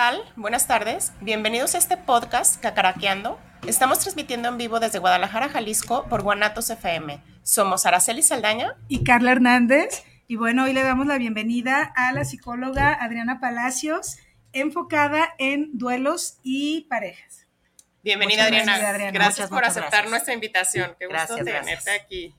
tal? Buenas tardes. Bienvenidos a este podcast Cacaraqueando. Estamos transmitiendo en vivo desde Guadalajara, Jalisco, por Guanatos FM. Somos Araceli Saldaña y Carla Hernández. Y bueno, hoy le damos la bienvenida a la psicóloga Adriana Palacios, enfocada en duelos y parejas. Bienvenida, Adriana. Gracias, por aceptar nuestra invitación. Qué gusto tenerte aquí.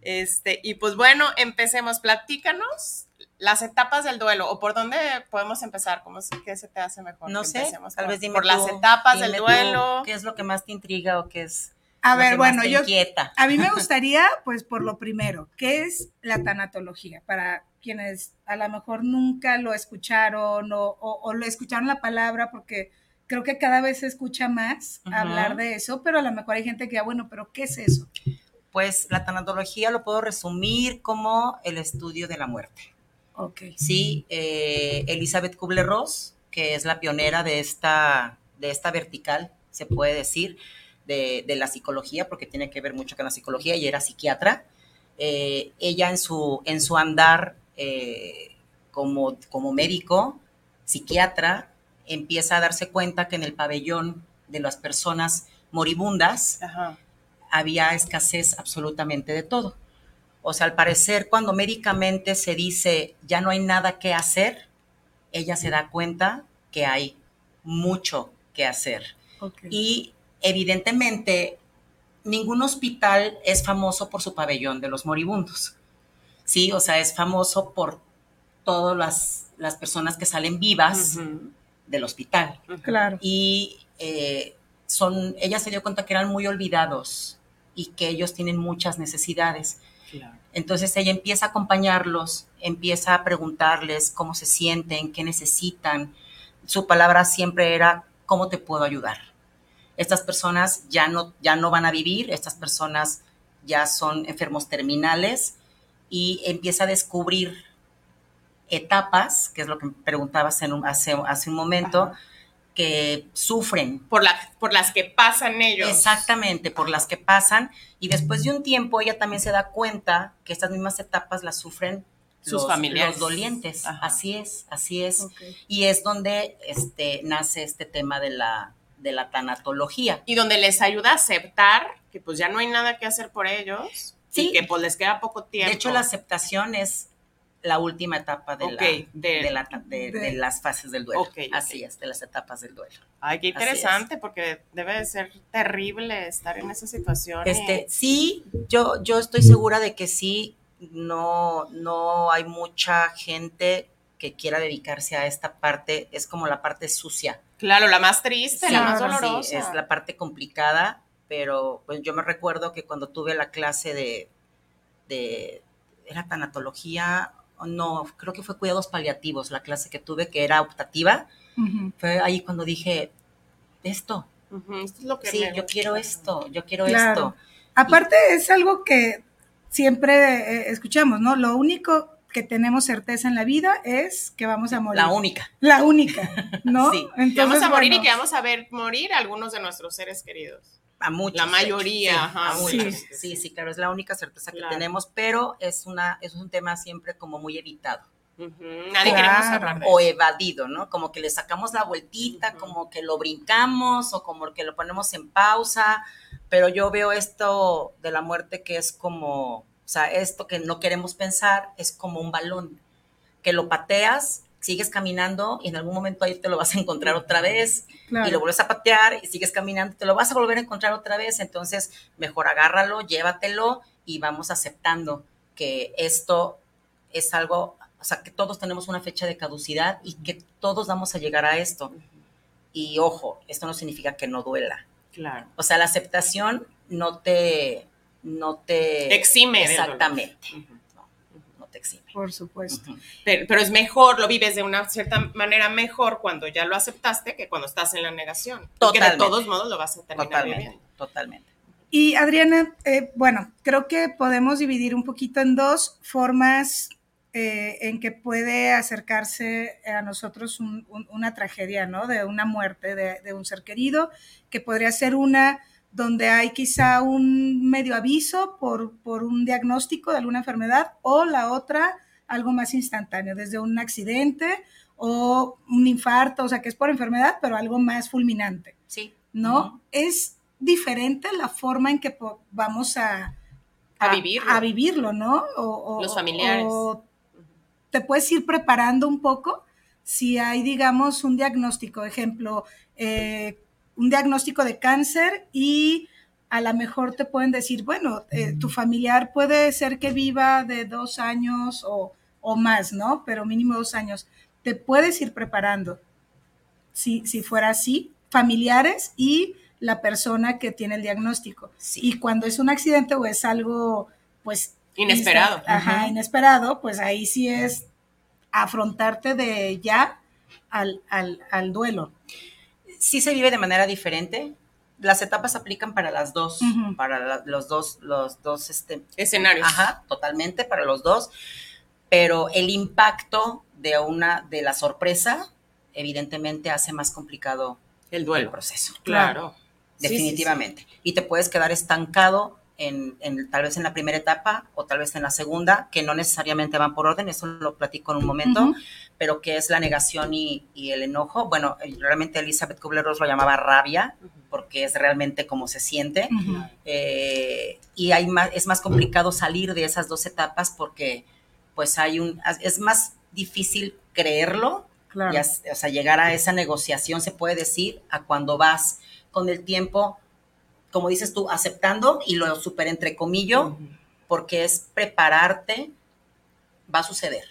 Este, y pues bueno, empecemos. Platícanos las etapas del duelo o por dónde podemos empezar, ¿cómo qué se te hace mejor? No sé, tal vez dime por las etapas del duelo. ¿Qué es lo que más te intriga o qué es a ver, bueno, yo inquieta? a mí me gustaría, pues por lo primero, ¿qué es la tanatología? Para quienes a lo mejor nunca lo escucharon o, o, lo escucharon la palabra porque creo que cada vez se escucha más hablar de eso, pero a lo mejor hay gente que, bueno, pero ¿qué es eso? Pues la tanatología lo puedo resumir como el estudio de la muerte. Sí, eh, Elizabeth Kubler-Ross, que es la pionera de esta, de esta vertical, se puede decir, de, la psicología, porque tiene que ver mucho con la psicología, y era psiquiatra. Eh, ella en su, en su andar eh, como, como médico, psiquiatra, empieza a darse cuenta que en el pabellón de las personas moribundas había escasez absolutamente de todo. O sea, al parecer, cuando médicamente se dice ya no hay nada que hacer, ella se da cuenta que hay mucho que hacer. Y evidentemente, ningún hospital es famoso por su pabellón de los moribundos. Sí, o sea, es famoso por todas las, las personas que salen vivas del hospital. Claro. Y eh, son, ella se dio cuenta que eran muy olvidados y que ellos tienen muchas necesidades. Entonces ella empieza a acompañarlos, empieza a preguntarles cómo se sienten, qué necesitan. Su palabra siempre era, ¿cómo te puedo ayudar? Estas personas ya no, ya no van a vivir, estas personas ya son enfermos terminales y empieza a descubrir etapas, que es lo que preguntabas en hace, hace un momento, que sufren. Por, por las que pasan ellos. Exactamente, por las que pasan. Y después de un tiempo ella también se da cuenta que estas mismas etapas las sufren sus familiares. Los dolientes. Así es, así es. Y es donde este, nace este tema de la, de la tanatología. Y donde les ayuda a aceptar que pues ya no hay nada que hacer por ellos. Sí. Y que pues les queda poco tiempo. De hecho, la aceptación es la última etapa de, de, las fases del duelo. Así es, de las etapas del duelo. Ay, qué interesante, porque debe de ser terrible estar en esa situación. Este, sí, yo, yo estoy segura de que sí, no, no hay mucha gente que quiera dedicarse a esta parte, es como la parte sucia. Claro, la más triste, la más dolorosa. Sí, es la parte complicada, pero pues yo me recuerdo que cuando tuve la clase de, de era tanatología no, creo que fue cuidados paliativos, la clase que tuve que era optativa. Fue ahí cuando dije, esto. esto es lo que sí, yo quiero esto, yo quiero esto. Aparte es algo que siempre eh, escuchamos, ¿no? Lo único que tenemos certeza en la vida es que vamos a morir. La única. La única, ¿no? sí. Entonces, vamos a morir y que vamos a ver morir a algunos de nuestros seres queridos a muchos. La mayoría, a muchos. Sí. sí. claro, es la única certeza que tenemos, pero es, una, es un tema siempre como muy evitado. Nadie queremos hablar de O evadido, ¿no? Como que le sacamos la vueltita, como que lo brincamos o como que lo ponemos en pausa, pero yo veo esto de la muerte que es como, o sea, esto que no queremos pensar es como un balón, que lo pateas sigues caminando y en algún momento ahí te lo vas a encontrar otra vez y lo vuelves a patear y sigues caminando, te lo vas a volver a encontrar otra vez, entonces mejor agárralo, llévatelo y vamos aceptando que esto es algo, o sea, que todos tenemos una fecha de caducidad y que todos vamos a llegar a esto. Y ojo, esto no significa que no duela. Claro. O sea, la aceptación no te no te... Exime. Exactamente. No, te exime. Por supuesto. pero, es mejor, lo vives de una cierta manera mejor cuando ya lo aceptaste que cuando estás en la negación. Totalmente. Porque de todos modos lo vas a terminar totalmente, viviendo. Totalmente. Y Adriana, eh, bueno, creo que podemos dividir un poquito en dos formas eh, en que puede acercarse a nosotros una tragedia, ¿no? De una muerte de, un ser querido, que podría ser una donde hay quizá un medio aviso por, por un diagnóstico de alguna enfermedad o la otra algo más instantáneo, desde un accidente o un infarto, o sea, que es por enfermedad, pero algo más fulminante. Sí. ¿No? Es diferente la forma en que vamos a, a, vivirlo. a vivirlo, ¿no? Los familiares te puedes ir preparando un poco si hay, digamos, un diagnóstico, ejemplo, eh, un diagnóstico de cáncer y a lo mejor te pueden decir, bueno, eh, tu familiar puede ser que viva de dos años o, más, ¿no? Pero mínimo dos años. Te puedes ir preparando, si, si fuera así, familiares y la persona que tiene el diagnóstico. Y cuando es un accidente o es algo, pues, Inesperado. ajá, inesperado, pues ahí sí es afrontarte de ya al, duelo. Sí se vive de manera diferente. Las etapas aplican para las dos, para los dos, los dos este, escenarios. Ajá, totalmente para los dos. Pero el impacto de una, de la sorpresa, evidentemente hace más complicado el duelo. El proceso. Claro. Definitivamente. Y te puedes quedar estancado en, tal vez en la primera etapa o tal vez en la segunda, que no necesariamente van por orden, eso lo platico en un momento, pero que es la negación y, el enojo. Bueno, realmente Elizabeth Kubler-Ross lo llamaba rabia, porque es realmente como se siente. Eh, y hay más, es más complicado salir de esas dos etapas porque pues hay un, es más difícil creerlo, o sea, llegar a esa negociación se puede decir a cuando vas con el tiempo como dices tú, aceptando y lo súper entrecomillo, porque es prepararte, va a suceder.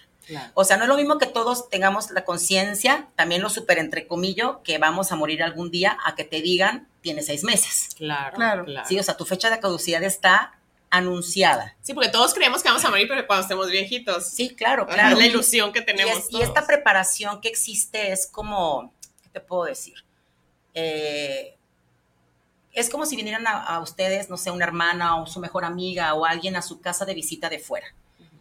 O sea, no es lo mismo que todos tengamos la conciencia, también lo súper entrecomillo, que vamos a morir algún día, a que te digan, tiene seis meses. Claro, claro. Sí, o sea, tu fecha de caducidad está anunciada. Sí, porque todos creemos que vamos a morir, pero cuando estemos viejitos. Sí, claro, claro. Es la ilusión que tenemos. Y, y, esta preparación que existe es como, ¿qué te puedo decir? Eh, es como si vinieran a, ustedes, no sé, una hermana o su mejor amiga o alguien a su casa de visita de fuera.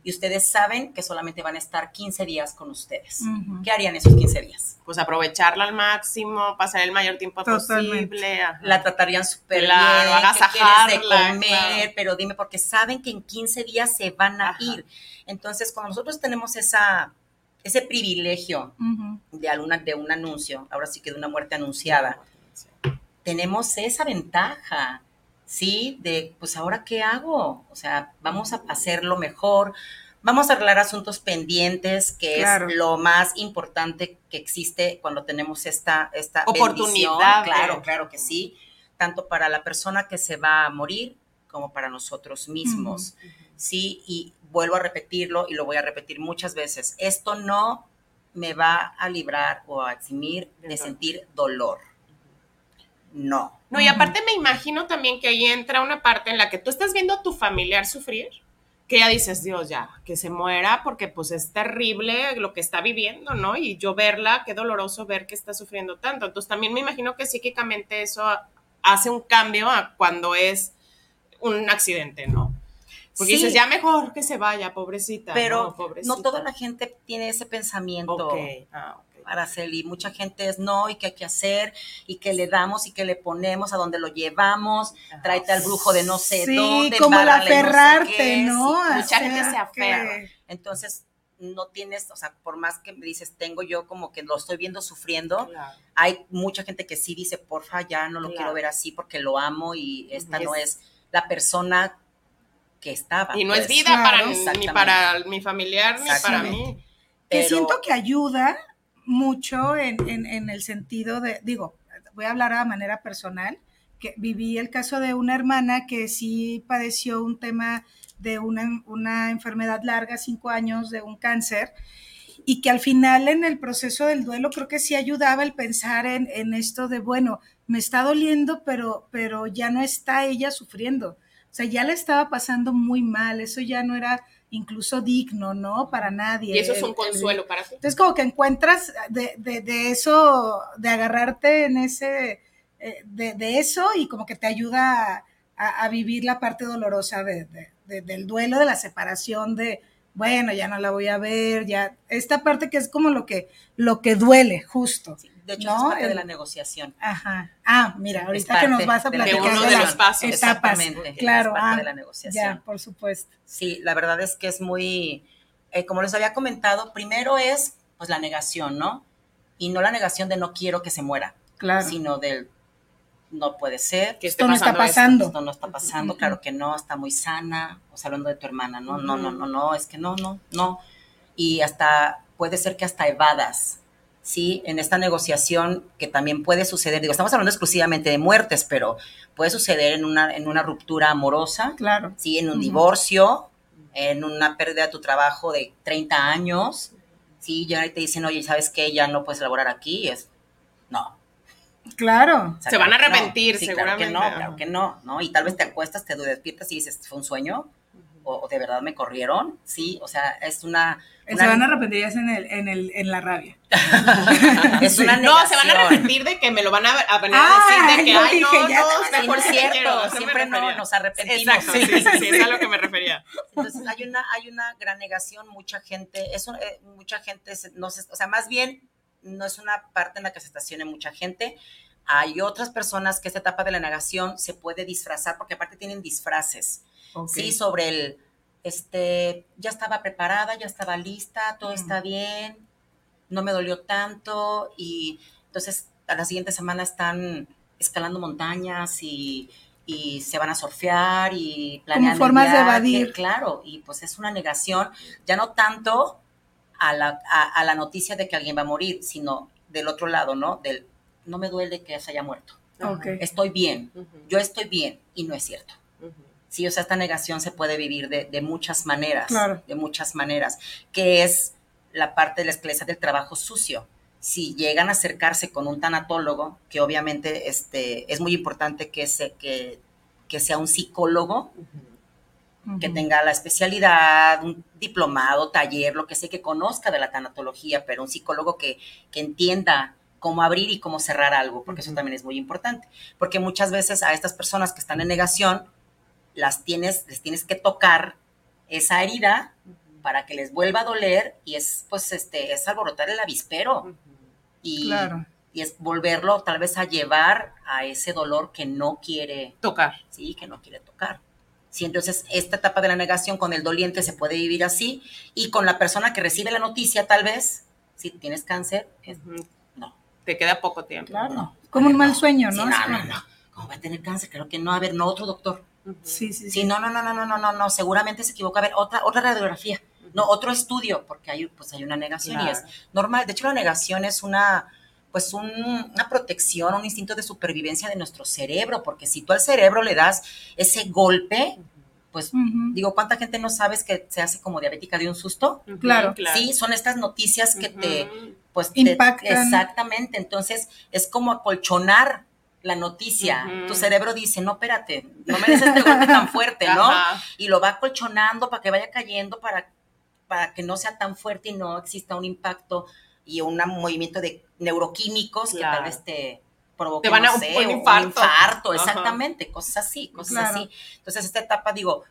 Y ustedes saben que solamente van a estar 15 días con ustedes. ¿Qué harían esos 15 días? Pues aprovecharla al máximo, pasar el mayor tiempo posible. La tratarían súper claro, bien, de comer, pero dime, porque saben que en 15 días se van a ir. Entonces, cuando nosotros tenemos esa, ese privilegio de, alguna, de un anuncio, ahora sí que de una muerte anunciada, tenemos esa ventaja, ¿sí? De, pues ahora qué hago? O sea, vamos a hacerlo mejor, vamos a arreglar asuntos pendientes, que es lo más importante que existe cuando tenemos esta, esta oportunidad. Claro, claro que sí, tanto para la persona que se va a morir como para nosotros mismos, ¿sí? Y vuelvo a repetirlo y lo voy a repetir muchas veces, esto no me va a librar o a eximir de sentir dolor no. No, y aparte me imagino también que ahí entra una parte en la que tú estás viendo a tu familiar sufrir, que ya dices, Dios, ya, que se muera porque pues es terrible lo que está viviendo, ¿no? Y yo verla, qué doloroso ver que está sufriendo tanto. Entonces también me imagino que psíquicamente eso hace un cambio a cuando es un accidente, ¿no? Porque dices, ya mejor que se vaya, pobrecita. Pero no, toda la gente tiene ese pensamiento. Ok, ah, Araceli. Mucha gente es no y qué hay que hacer y que le damos y que le ponemos a donde lo llevamos, tráete al brujo de no sé sí, como el aferrarte, ¿no? mucha gente se aferra. Entonces, no tienes, o sea, por más que me dices, tengo yo como que lo estoy viendo sufriendo, hay mucha gente que sí dice, porfa, ya no lo quiero ver así porque lo amo y esta no es la persona que estaba. Y no es pues. vida para ni para mi familiar ni para mí. Que siento que ayuda mucho en, el sentido de, digo, voy a hablar a manera personal, que viví el caso de una hermana que sí padeció un tema de una, enfermedad larga, cinco años, de un cáncer, y que al final en el proceso del duelo creo que sí ayudaba el pensar en, en esto de, bueno, me está doliendo, pero, pero ya no está ella sufriendo. O sea, ya le estaba pasando muy mal, eso ya no era incluso digno, ¿no? Para nadie. Y eso es un consuelo para ti. Entonces, como que encuentras de, de, eso, de agarrarte en ese, eh, de, de, eso y como que te ayuda a, a vivir la parte dolorosa del duelo, de la separación, de, bueno, ya no la voy a ver, ya, esta parte que es como lo que, lo que duele, justo. de hecho, es parte de la negociación. Ajá. Ah, mira, ahorita que nos vas a platicar de, uno de, los pasos. Etapas. Claro, es parte de ah, la negociación. Ya, por supuesto. Sí, la verdad es que es muy, eh, como les había comentado, primero es, pues, la negación, ¿no? Y no la negación de no quiero que se muera, claro. sino del no puede ser. Que esto no está pasando. Esto, no está pasando, claro que no, está muy sana. O sea, hablando de tu hermana, no, no, no, no, no, es que no, no, no. Y hasta, puede ser que hasta evadas, ¿sí? En esta negociación que también puede suceder, digo, estamos hablando exclusivamente de muertes, pero puede suceder en una, en una ruptura amorosa, claro. ¿sí? En un divorcio, en una pérdida de tu trabajo de 30 años, ¿sí? Y te dicen, oye, ¿sabes qué? Ya no puedes elaborar aquí, es, no, Claro. se van a arrepentir, seguramente. Claro que no, claro que no, ¿no? Y tal vez te acuestas, te despiertas y dices, ¿fue un sueño? O, de verdad me corrieron, sí, o sea, es una... Se van a arrepentir en, el, en, el, en la rabia. es una No, se van a arrepentir de que me lo van a, a venir a decir de que, ay, no, no, no, mejor cierto, siempre no nos arrepentimos. Exacto, sí, sí, sí, es a lo que me refería. Entonces, hay una, hay una gran negación, mucha gente, eso, eh, mucha gente, no se, o sea, más bien no es una parte en la que se estacione mucha gente. Hay otras personas que esta etapa de la negación se puede disfrazar, porque aparte tienen disfraces, ¿sí? Sobre el, este, ya estaba preparada, ya estaba lista, todo está bien, no me dolió tanto, y entonces a la siguiente semana están escalando montañas y, se van a surfear y planeando. Como formas de evadir. Claro, y pues es una negación, ya no tanto a la, a, la noticia de que alguien va a morir, sino del otro lado, ¿no? Del no me duele que se haya muerto. Estoy bien, yo estoy bien y no es cierto. Sí, o sea, esta negación se puede vivir de, de muchas maneras, de muchas maneras, que es la parte de la esclesa del trabajo sucio. Si llegan a acercarse con un tanatólogo, que obviamente este, es muy importante que, se, que, que sea un psicólogo, que tenga la especialidad, un diplomado, taller, lo que sé, que conozca de la tanatología, pero un psicólogo que, que entienda cómo abrir y cómo cerrar algo, porque eso también es muy importante. Porque muchas veces a estas personas que están en negación, las tienes, les tienes que tocar esa herida para que les vuelva a doler y es, pues, este, es alborotar el avispero. y, y es volverlo tal vez a llevar a ese dolor que no quiere tocar. Sí, que no quiere tocar. ¿sí? Entonces, esta etapa de la negación con el doliente se puede vivir así y con la persona que recibe la noticia, tal vez, si tienes cáncer, no. Te queda poco tiempo. Claro. Como un mal sueño, ¿no? No, no, no. ¿Cómo va a tener cáncer? Creo que no. A ver, no, otro doctor. Sí, sí, sí. Sí, no, no, no, no, no, no, no. Seguramente se equivoca. A ver, otra, otra radiografía. No, otro estudio, porque hay, pues hay una negación y es normal. De hecho, la negación es una pues una protección, un instinto de supervivencia de nuestro cerebro, porque si tú al cerebro le das ese golpe, pues digo, ¿cuánta gente no sabes que se hace como diabética de un susto? Claro, Sí, son estas noticias que te, pues, impactan. exactamente, entonces es como acolchonar la noticia. Tu cerebro dice, no, espérate, no me des este golpe tan fuerte, ¿no? Y lo va acolchonando para que vaya cayendo, para, para que no sea tan fuerte y no exista un impacto y un movimiento de neuroquímicos que tal vez te provoquen, van a un, infarto. exactamente, cosas así, cosas así. Entonces, esta etapa, digo,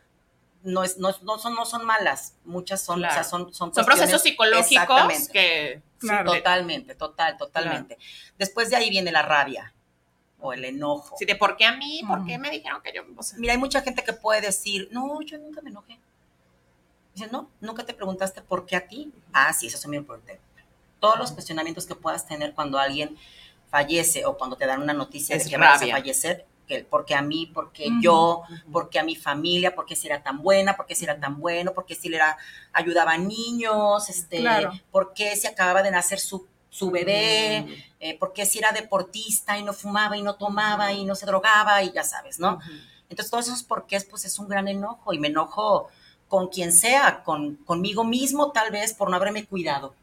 no, es, no, no, son, no son malas, muchas son, o sea, son, son, son procesos psicológicos que... totalmente, total, totalmente. Después de ahí viene la rabia o el enojo. Sí, de por qué a mí, por qué me dijeron que yo... Mira, hay mucha gente que puede decir, no, yo nunca me enojé. Dice, no, nunca te preguntaste por qué a ti. Ah, sí, eso es muy importante todos los cuestionamientos que puedas tener cuando alguien fallece o cuando te dan una noticia de que vas a fallecer, que porque a mí, porque yo, porque a mi familia, porque si era tan buena, porque si era tan bueno, porque si era ayudaba a niños, este, porque si acababa de nacer su, su bebé, eh, porque si era deportista y no fumaba y no tomaba y no se drogaba y ya sabes, ¿no? Entonces todos esos porqués pues es un gran enojo y me enojo con quien sea, con conmigo mismo tal vez por no haberme cuidado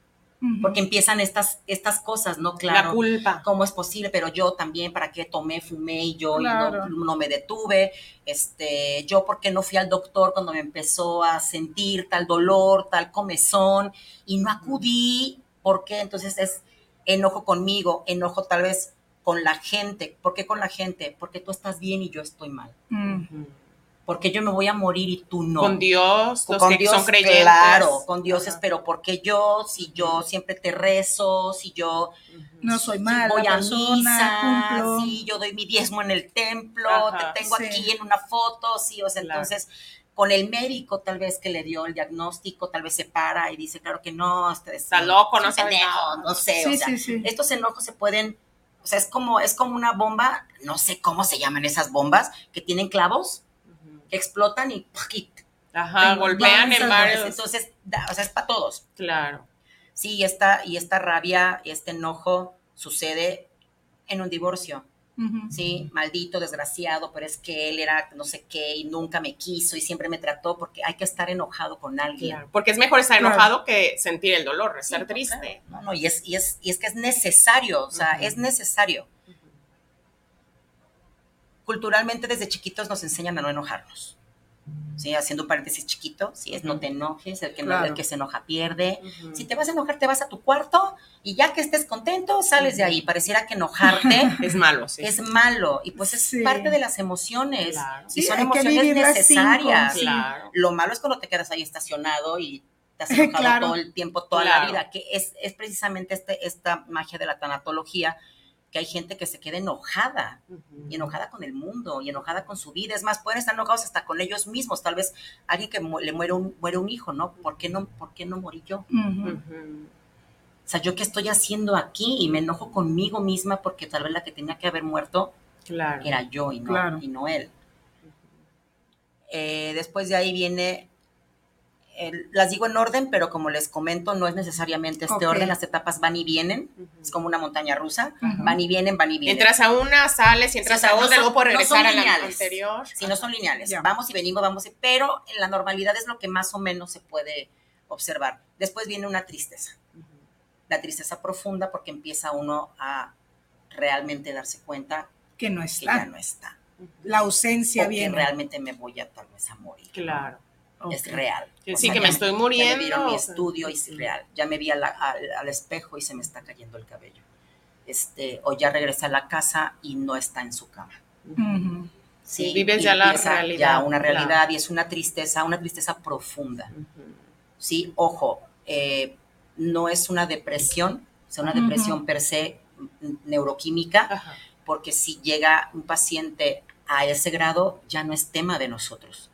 porque empiezan estas, estas cosas, ¿no? Claro. La culpa. ¿Cómo es posible? Pero yo también, ¿para qué tomé, fumé y yo no, me detuve? Este, yo, ¿por qué no fui al doctor cuando me empezó a sentir tal dolor, tal comezón? Y no acudí, ¿por qué? Entonces es enojo conmigo, enojo tal vez con la gente. ¿Por qué con la gente? Porque tú estás bien y yo estoy mal porque yo me voy a morir y tú no. Con Dios, los que son creyentes. Claro, con Dios espero, porque yo, si yo siempre te rezo, si yo no soy mala voy a misa, si yo doy mi diezmo en el templo, te tengo aquí en una foto, sí, o sea, entonces con el médico tal vez que le dio el diagnóstico, tal vez se para y dice, claro que no, este está loco, no sabe no sé, o sea, estos enojos se pueden, o sea, es como, es como una bomba, no sé cómo se llaman esas bombas, que tienen clavos, explotan y, Ajá, golpean en varios. Entonces, o sea, es para todos. Claro. Sí, y esta, y esta rabia, este enojo sucede en un divorcio. Sí, maldito, desgraciado, pero es que él era no sé qué y nunca me quiso y siempre me trató porque hay que estar enojado con alguien. porque es mejor estar enojado que sentir el dolor, estar triste. No, no, y es, y es, y es que es necesario, o sea, es necesario culturalmente desde chiquitos nos enseñan a no enojarnos. ¿sí? Haciendo un paréntesis chiquito, si es no te enojes, el que, el que se enoja pierde. Si te vas a enojar, te vas a tu cuarto y ya que estés contento, sales de ahí. Pareciera que enojarte es malo, Es malo y pues es parte de las emociones. Y son emociones necesarias. Lo malo es cuando te quedas ahí estacionado y te has enojado todo el tiempo, toda la vida, que es, es precisamente este, esta magia de la tanatología que hay gente que se queda enojada, y enojada con el mundo, y enojada con su vida. Es más, pueden estar enojados hasta con ellos mismos. Tal vez alguien que le muere un, muere un hijo, ¿no? ¿Por qué no, por qué no morí yo? O sea, ¿yo qué estoy haciendo aquí? Y me enojo conmigo misma porque tal vez la que tenía que haber muerto era yo y no, y no él. Eh, después de ahí viene las digo en orden, pero como les comento, no es necesariamente este orden, las etapas van y vienen, es como una montaña rusa, van y vienen, van y vienen. Entras a una, sales y entras a otra, luego puedes regresar a la anterior. Sí, no son lineales, vamos y venimos, vamos, y, pero en la normalidad es lo que más o menos se puede observar. Después viene una tristeza, la tristeza profunda porque empieza uno a realmente darse cuenta que no está. Que ya no está. La ausencia viene. Que realmente me voy a tal vez a morir. Claro es real. Sí, que me estoy muriendo. Ya me vieron mi estudio y es real. Ya me vi al, espejo y se me está cayendo el cabello. Este, o ya regresé a la casa y no está en su cama. Sí, vives ya la realidad. Ya una realidad y es una tristeza, una tristeza profunda. Sí, ojo, eh, no es una depresión, es una depresión per se neuroquímica, porque si llega un paciente a ese grado, ya no es tema de nosotros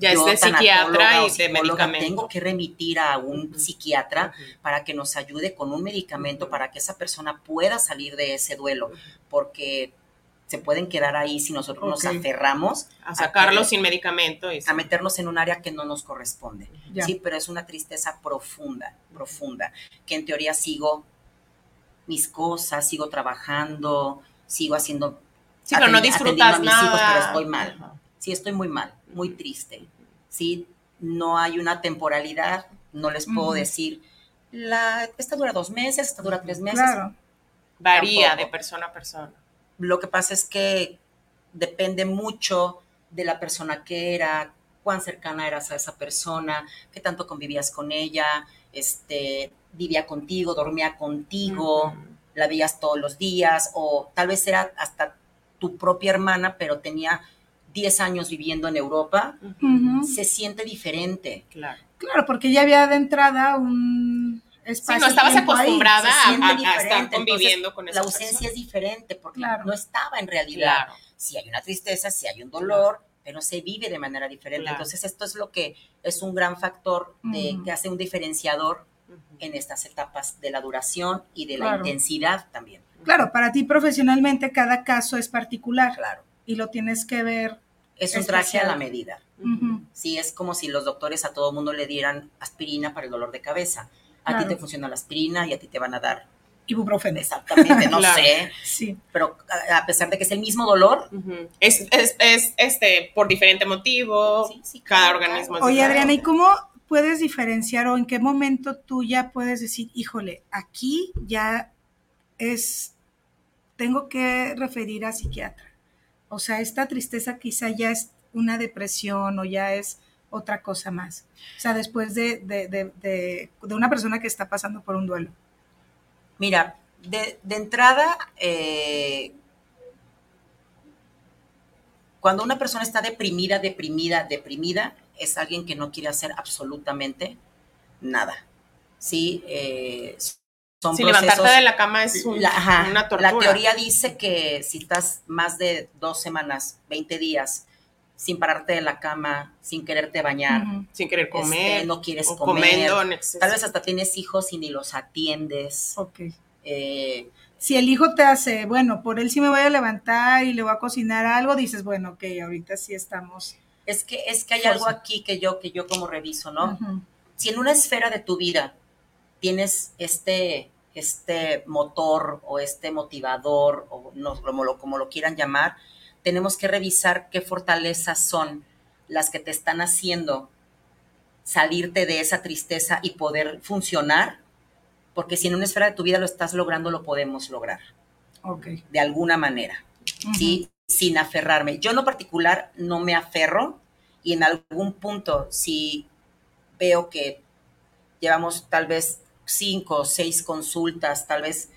ya es de psiquiatra y de medicamento. Tengo que remitir a un psiquiatra para que nos ayude con un medicamento para que esa persona pueda salir de ese duelo, porque se pueden quedar ahí si nosotros nos aferramos a sacarlo sin medicamento a meternos en un área que no nos corresponde. Sí, pero es una tristeza profunda, profunda, que en teoría sigo mis cosas, sigo trabajando, sigo haciendo Sí, pero no disfrutas a mis nada. hijos, pero estoy mal. Sí, estoy muy mal muy triste. ¿sí? No hay una temporalidad, no les puedo decir, la, esta dura dos meses, esta dura tres meses. Varía de persona a persona. Lo que pasa es que depende mucho de la persona que era, cuán cercana eras a esa persona, qué tanto convivías con ella, este, vivía contigo, dormía contigo, la veías todos los días, o tal vez era hasta tu propia hermana, pero tenía 10 años viviendo en Europa, se siente diferente. Claro. Claro, porque ya había de entrada un espacio. Sí, no estabas acostumbrada a, estar conviviendo con esa La ausencia es diferente porque no estaba en realidad. Si hay una tristeza, si hay un dolor, pero se vive de manera diferente. Entonces, esto es lo que es un gran factor de, que hace un diferenciador en estas etapas de la duración y de la intensidad también. Claro, para ti profesionalmente cada caso es particular. Claro. Y lo tienes que ver es un traje a la medida. Sí, es como si los doctores a todo mundo le dieran aspirina para el dolor de cabeza. A ti te funciona la aspirina y a ti te van a dar ibuprofeno. Exactamente, no sé. Sí. Pero a pesar de que es el mismo dolor. es, este, por diferente motivo. Sí, sí, cada organismo es Oye, Adriana, ¿y cómo, puedes diferenciar o en qué momento tú ya puedes decir, híjole, aquí ya es, tengo que referir a psiquiatra? O sea, esta tristeza quizá ya es una depresión o ya es otra cosa más. O sea, después de, de, una persona que está pasando por un duelo. Mira, de, entrada, eh, cuando una persona está deprimida, deprimida, deprimida, es alguien que no quiere hacer absolutamente nada. Sí, eh, son levantarte de la cama es una tortura. La teoría dice que si estás más de dos semanas, 20 días, sin pararte de la cama, sin quererte bañar, sin querer este, comer, no quieres comer, tal vez hasta tienes hijos y ni los atiendes. Ok. Eh, si el hijo te hace, bueno, por él sí me voy a levantar y le voy a cocinar algo, dices, bueno, ok, ahorita sí estamos. Es que, es que hay algo aquí que yo, que yo como reviso, ¿no? Si en una esfera de tu vida tienes este, este motor o este motivador, o no, como, lo, como lo quieran llamar, tenemos que revisar qué fortalezas son las que te están haciendo salirte de esa tristeza y poder funcionar porque si en una esfera de tu vida lo estás logrando, lo podemos lograr. Ok. De alguna manera, ¿sí? Sin aferrarme. Yo en lo particular no me aferro y en algún punto, si veo que llevamos tal vez cinco o seis consultas, tal vez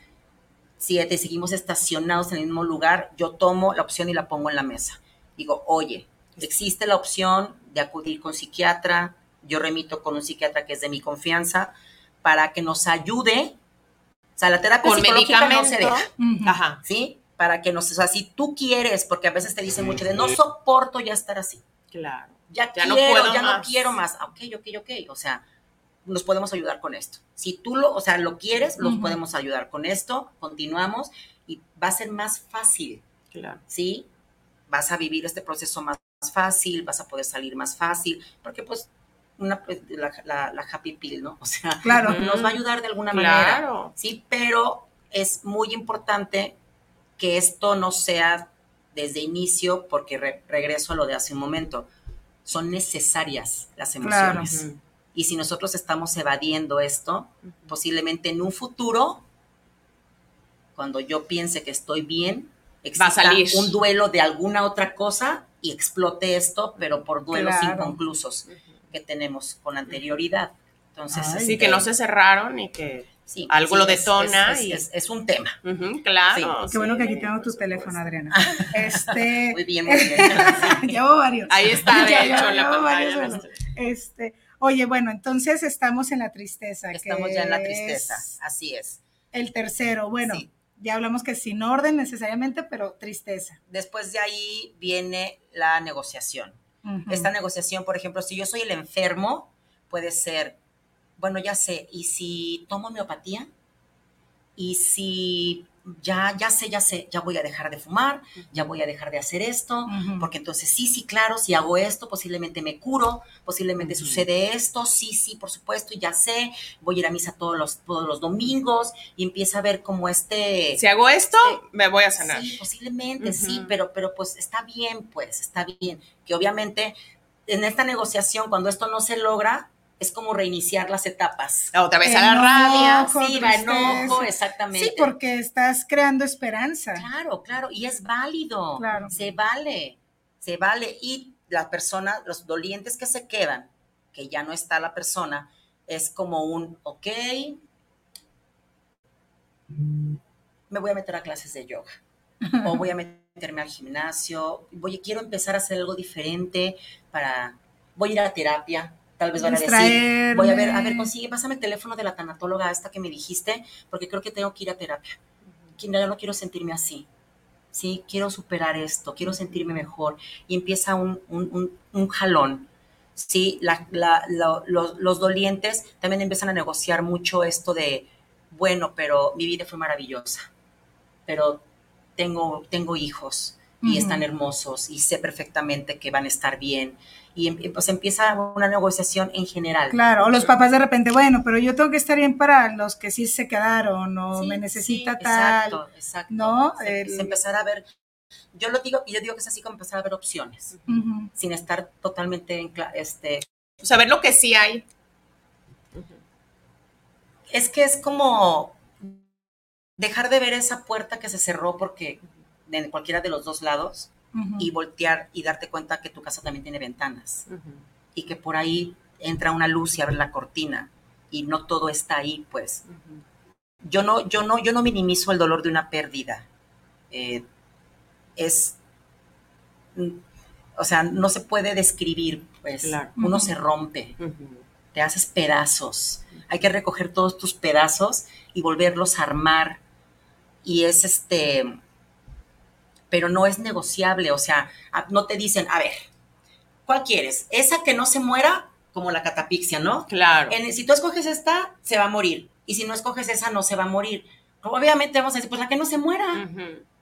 siete, seguimos estacionados en el mismo lugar, yo tomo la opción y la pongo en la mesa. Digo, oye, existe la opción de acudir con psiquiatra, yo remito con un psiquiatra que es de mi confianza, para que nos ayude. O sea, la terapia psicológica no se deja. Ajá. ¿Sí? Para que nos, o sea, si tú quieres, porque a veces te dicen mucho de no soporto ya estar así. Claro. Ya, quiero, no puedo ya no quiero más. Ah, ok, ok, ok. O sea, nos podemos ayudar con esto. Si tú lo, o sea, lo quieres, nos podemos ayudar con esto, continuamos y va a ser más fácil. Claro. ¿Sí? Vas a vivir este proceso más fácil, vas a poder salir más fácil, porque pues una, pues, la, la, happy pill, ¿no? O sea, claro. nos va a ayudar de alguna manera. Sí, pero es muy importante que esto no sea desde inicio, porque regreso a lo de hace un momento, son necesarias las emociones. Y si nosotros estamos evadiendo esto, posiblemente en un futuro, cuando yo piense que estoy bien, exista un duelo de alguna otra cosa y explote esto, pero por duelos inconclusos que tenemos con anterioridad. Entonces, sí, que no se cerraron y que algo lo detona. Es, y... es, un tema. claro. Qué bueno que aquí tengo tu teléfono, Adriana. Este... muy bien, muy bien. llevo varios. Ahí está, de hecho, la pantalla. este, oye, bueno, entonces estamos en la tristeza. Estamos ya en la tristeza, así es. El tercero, bueno, ya hablamos que sin orden necesariamente, pero tristeza. Después de ahí viene la negociación. Esta negociación, por ejemplo, si yo soy el enfermo, puede ser, bueno, ya sé, ¿y si tomo homeopatía? ¿Y si ya, ya sé, ya sé, ya voy a dejar de fumar, ya voy a dejar de hacer esto, porque entonces sí, sí, claro, si hago esto, posiblemente me curo, posiblemente sucede esto, sí, sí, por supuesto, ya sé, voy a ir a misa todos los, todos los domingos y empieza a ver como este... Si hago esto, este me voy a sanar. Sí, posiblemente, sí, pero, pero pues está bien, pues, está bien, que obviamente en esta negociación, cuando esto no se logra, es como reiniciar las etapas. Otra vez a la rabia, sí, va enojo, exactamente. Sí, porque estás creando esperanza. Claro, claro, y es válido. Claro. Se vale, se vale. Y la persona, los dolientes que se quedan, que ya no está la persona, es como un, ok, me voy a meter a clases de yoga o voy a meterme al gimnasio, voy, quiero empezar a hacer algo diferente para, voy a ir a terapia, Tal vez van a decir, voy a ver, a ver, consigue, pásame el teléfono de la tanatóloga esta que me dijiste, porque creo que tengo que ir a terapia. Ya no quiero sentirme así. Sí, quiero superar esto, quiero sentirme mejor. Y empieza un, un, un, jalón. Sí, la, la, los, los dolientes también empiezan a negociar mucho esto de, bueno, pero mi vida fue maravillosa, pero tengo, tengo hijos y están hermosos y sé perfectamente que van a estar bien y pues empieza una negociación en general. Claro, o los papás de repente, bueno, pero yo tengo que estar bien para los que sí se quedaron o me necesita tal. Exacto, exacto. ¿No? empezar a ver, yo lo digo, yo digo que es así como empezar a ver opciones, sin estar totalmente en, este... Saber lo que sí hay. Es que es como dejar de ver esa puerta que se cerró porque de cualquiera de los dos lados y voltear y darte cuenta que tu casa también tiene ventanas y que por ahí entra una luz y abre la cortina y no todo está ahí, pues. Yo no, yo no, yo no minimizo el dolor de una pérdida. Eh, es, o sea, no se puede describir, pues. Uno se rompe, te haces pedazos. Hay que recoger todos tus pedazos y volverlos a armar. Y es este, pero no es negociable, o sea, no te dicen, a ver, ¿cuál quieres? ¿Esa que no se muera como la catapixia, ¿no? Claro. En, si tú escoges esta, se va a morir. Y si no escoges esa, no se va a morir. Obviamente vamos a decir, pues la que no se muera.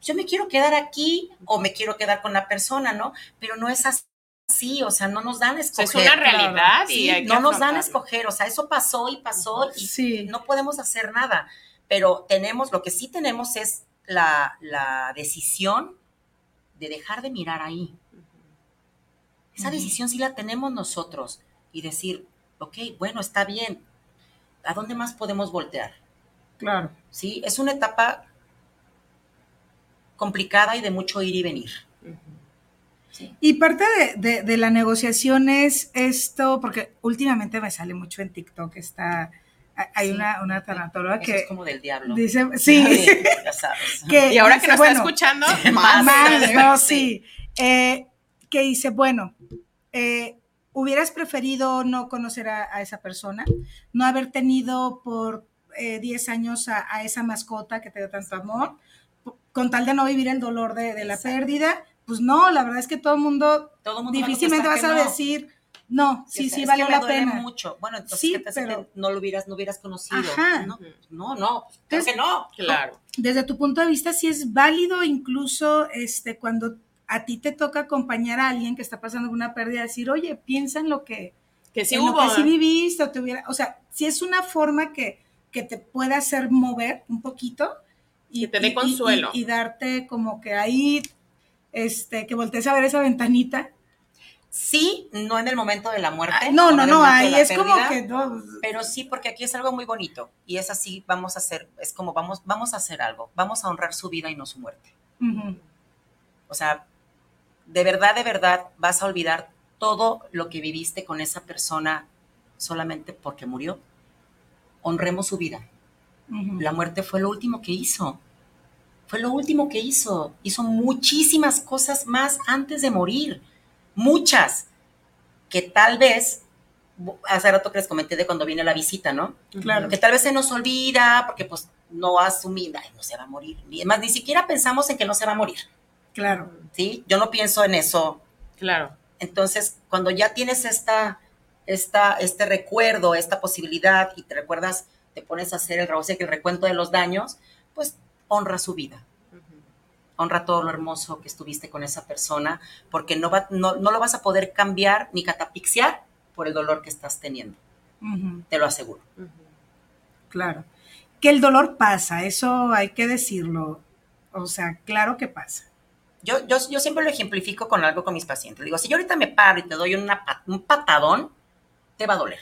Yo me quiero quedar aquí o me quiero quedar con la persona, ¿no? Pero no es así, o sea, no nos dan a escoger. Es una realidad y no nos dan a escoger, o sea, eso pasó y pasó y no podemos hacer nada. Pero tenemos, lo que sí tenemos es la, la decisión de dejar de mirar ahí. Esa decisión sí la tenemos nosotros y decir, ok, bueno, está bien, ¿a dónde más podemos voltear? Claro. Sí, es una etapa complicada y de mucho ir y venir. Y parte de, la negociación es esto, porque últimamente me sale mucho en TikTok está hay una, una tanatóloga que... es como del diablo. Dice, sí. ya sabes. y ahora que nos está escuchando, más. Más, no, sí. Eh, que dice, bueno, eh, ¿Hubieras preferido no conocer a, esa persona? ¿No haber tenido por 10 eh, años a, esa mascota que te dio tanto amor? Con tal de no vivir el dolor de, la pérdida. Pues no, la verdad es que todo el mundo, todo mundo difícilmente vas a decir, no, sí, sí, vale la pena. mucho. Bueno, entonces, sí, pero, no lo hubieras, no hubieras conocido? Ajá. No, no, no creo que no. Claro. Desde tu punto de vista, sí es válido incluso este, cuando a ti te toca acompañar a alguien que está pasando una pérdida, decir, oye, piensa en lo que, que sí hubo. que sí viviste o te hubiera, o sea, si es una forma que, que te puede hacer mover un poquito y que te dé consuelo y, darte como que ahí, este, que voltees a ver esa ventanita. Sí, no en el momento de la muerte. Ah, no, no, no, ahí es como que no. Pero sí, porque aquí es algo muy bonito y es así, vamos a hacer, es como vamos, vamos a hacer algo, vamos a honrar su vida y no su muerte. O sea, de verdad, de verdad vas a olvidar todo lo que viviste con esa persona solamente porque murió. Honremos su vida. La muerte fue lo último que hizo. Fue lo último que hizo. Hizo muchísimas cosas más antes de morir. Muchas. Que tal vez, hace rato que les comenté de cuando viene la visita, ¿no? Claro. Que tal vez se nos olvida porque pues no asumida, no se va a morir. Ni más, ni siquiera pensamos en que no se va a morir. Claro. ¿Sí? Yo no pienso en eso. Claro. Entonces, cuando ya tienes esta, esta, este recuerdo, esta posibilidad y te recuerdas, te pones a hacer el, el recuento de los daños, pues honra su vida. Honra todo lo hermoso que estuviste con esa persona, porque no, va, no, lo vas a poder cambiar ni catapixiar por el dolor que estás teniendo. Te lo aseguro. Claro. Que el dolor pasa, eso hay que decirlo. O sea, claro que pasa. Yo, yo, yo, siempre lo ejemplifico con algo con mis pacientes. Digo, si yo ahorita me paro y te doy una, un patadón, te va a doler.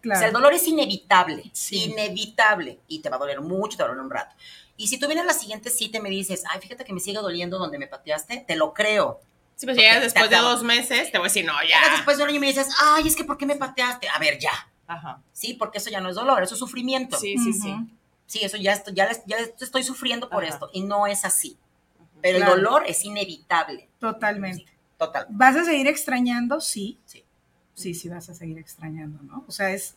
Claro. O sea, el dolor es inevitable, inevitable, y te va a doler mucho, te va a doler un rato. Y si tú vienes a la siguiente cita y me dices, ay, fíjate que me sigue doliendo donde me pateaste, te lo creo. Sí, pues ya después de dos meses, te voy a decir, no, ya. después de un año me dices, ay, es que ¿por qué me pateaste? A ver, ya. Ajá. Sí, porque eso ya no es dolor, eso es sufrimiento. Sí, sí, sí. Sí, eso ya, estoy, ya, ya estoy sufriendo por esto, y no es así pero el dolor es inevitable. Totalmente. total. ¿Vas a seguir extrañando? Sí. Sí. Sí, sí vas a seguir extrañando, ¿no? O sea, es...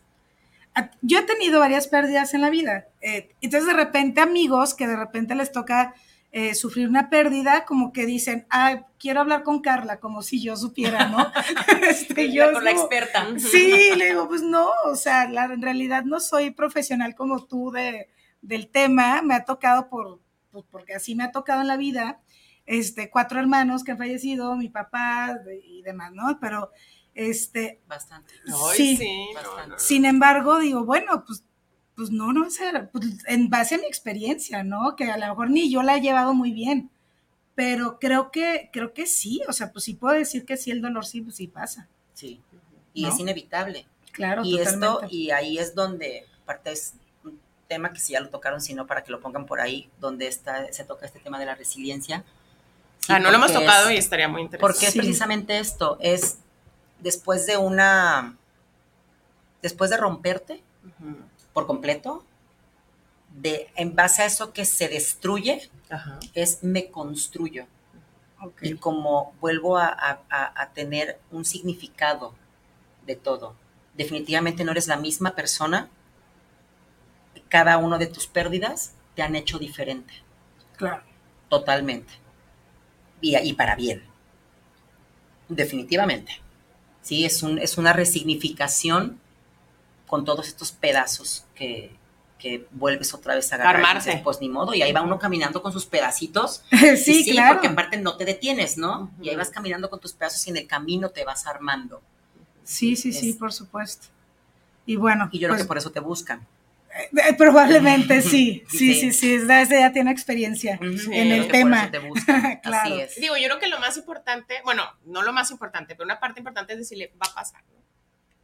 Yo he tenido varias pérdidas en la vida. Eh, entonces, de repente, amigos que de repente les toca eh, sufrir una pérdida, como que dicen, ah, quiero hablar con Carla, como si yo supiera, ¿no? este, yo, con la experta. Sí, le digo, pues no, o sea, en realidad no soy profesional como tú de, del tema, me ha tocado por, pues porque así me ha tocado en la vida, este, cuatro hermanos que han fallecido, mi papá y demás, ¿no? Pero, este... Bastante. sí, Sin embargo, digo, bueno, pues, pues no, no pues, en base a mi experiencia, ¿no? Que a lo mejor ni yo la he llevado muy bien, pero creo que, creo que sí, o sea, pues sí puedo decir que sí, el dolor sí, pues sí pasa. Sí, y es inevitable. Claro, y esto, y ahí es donde partes tema que si ya lo tocaron, sino para que lo pongan por ahí, donde está, se toca este tema de la resiliencia. ah, no lo hemos tocado y estaría muy interesante. Porque es precisamente esto, es después de una, después de romperte por completo, de, en base a eso que se destruye, es me construyo. Y como vuelvo a, tener un significado de todo. Definitivamente no eres la misma persona. Cada una de tus pérdidas te han hecho diferente. Claro. Totalmente. Y, y para bien. Definitivamente. Sí, es, un, es una resignificación con todos estos pedazos que, que vuelves otra vez a agarrar. Armarse. Pues ni modo, y ahí va uno caminando con sus pedacitos. sí, sí, claro. porque en parte no te detienes, ¿no? Y ahí vas caminando con tus pedazos y en el camino te vas armando. Sí, sí, sí, por supuesto. Y bueno. Y yo creo que pues por eso te buscan. Eh, eh, probablemente sí, sí, sí, sí, desde ya tiene experiencia en el tema. claro. Así es. Digo, yo creo que lo más importante, bueno, no lo más importante, pero una parte importante es decirle, va a pasar. ¿no?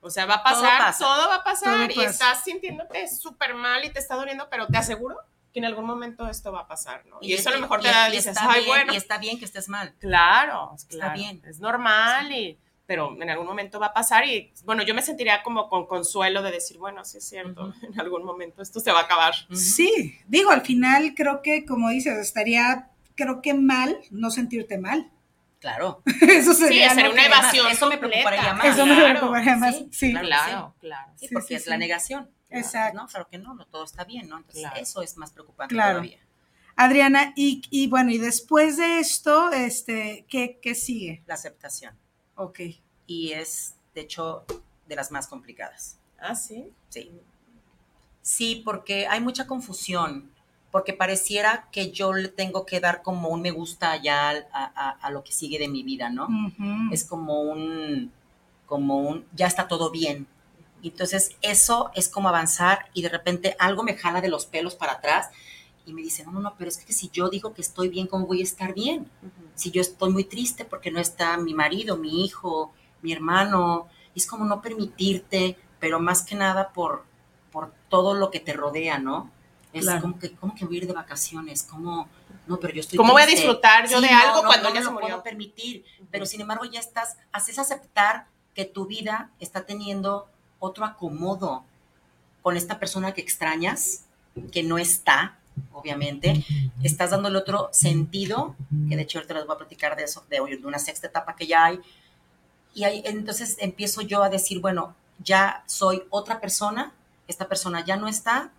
O sea, va a pasar, todo, va a pasar y estás sintiéndote súper mal y te está doliendo, pero te aseguro que en algún momento esto va a pasar, ¿no? Y, eso a lo mejor te da, dices, ay, bueno. Y está bien que estés mal. Claro, está bien. Es normal y pero en algún momento va a pasar y bueno, yo me sentiría como con consuelo de decir, bueno, sí es cierto, en algún momento esto se va a acabar. Sí, digo, al final creo que, como dices, estaría, creo que mal no sentirte mal. Claro. Eso sería, sí, una evasión. Eso me preocuparía más. Eso me preocuparía más. Sí, claro, claro. Sí, porque es la negación. Exacto. No, claro que no, no todo está bien, ¿no? Entonces, eso es más preocupante todavía. Adriana, y, y, bueno, y después de esto, este, ¿qué, ¿qué sigue? La aceptación. Ok. Y es, de hecho, de las más complicadas. Ah, sí. Sí. Sí, porque hay mucha confusión porque pareciera que yo le tengo que dar como un me gusta ya a, lo que sigue de mi vida, ¿no? Es como un, como un, ya está todo bien. Entonces eso es como avanzar y de repente algo me jala de los pelos para atrás y me dice, no, no, no, pero es que si yo digo que estoy bien, ¿cómo voy a estar bien? Si yo estoy muy triste porque no está mi marido, mi hijo, mi hermano, es como no permitirte, pero más que nada por, por todo lo que te rodea, ¿no? Es como que, ¿cómo que voy a ir de vacaciones? ¿Cómo? No, pero yo estoy. ¿Cómo voy a disfrutar yo de algo cuando no, ya se murió? puedo permitir. Pero sin embargo, ya estás, haces aceptar que tu vida está teniendo otro acomodo con esta persona que extrañas, que no está, obviamente. Estás dándole otro sentido, que de hecho ahorita les voy a platicar de eso, de, de una sexta etapa que ya hay. Y ahí, entonces empiezo yo a decir, bueno, ya soy otra persona, esta persona ya no está,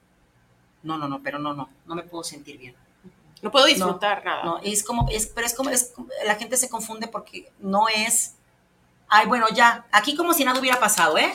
no, no, no, pero no, no, no me puedo sentir bien. No puedo disfrutar nada. No, es como, es, pero es como, es, la gente se confunde porque no es, ay, bueno, ya, aquí como si nada hubiera pasado, ¿eh?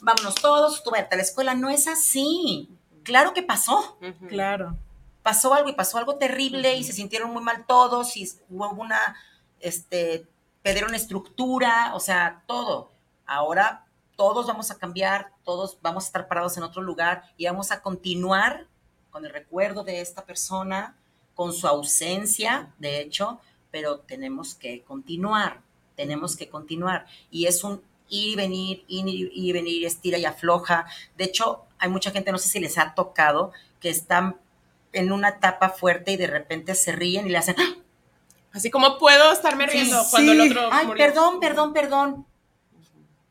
Vámonos todos, tú vete a la escuela, no es así. Claro que pasó. Claro. Pasó algo y pasó algo terrible y se sintieron muy mal todos y hubo una, este, perdieron estructura, o sea, todo. Ahora todos vamos a cambiar, todos vamos a estar parados en otro lugar y vamos a continuar con el recuerdo de esta persona, con su ausencia, de hecho, pero tenemos que continuar, tenemos que continuar. Y es un ir y venir, ir y venir, estira y afloja. De hecho, hay mucha gente, no sé si les ha tocado, que están en una etapa fuerte y de repente se ríen y le hacen... ¡Ah! Así como puedo estarme riendo cuando el otro... Ay, perdón, perdón, perdón.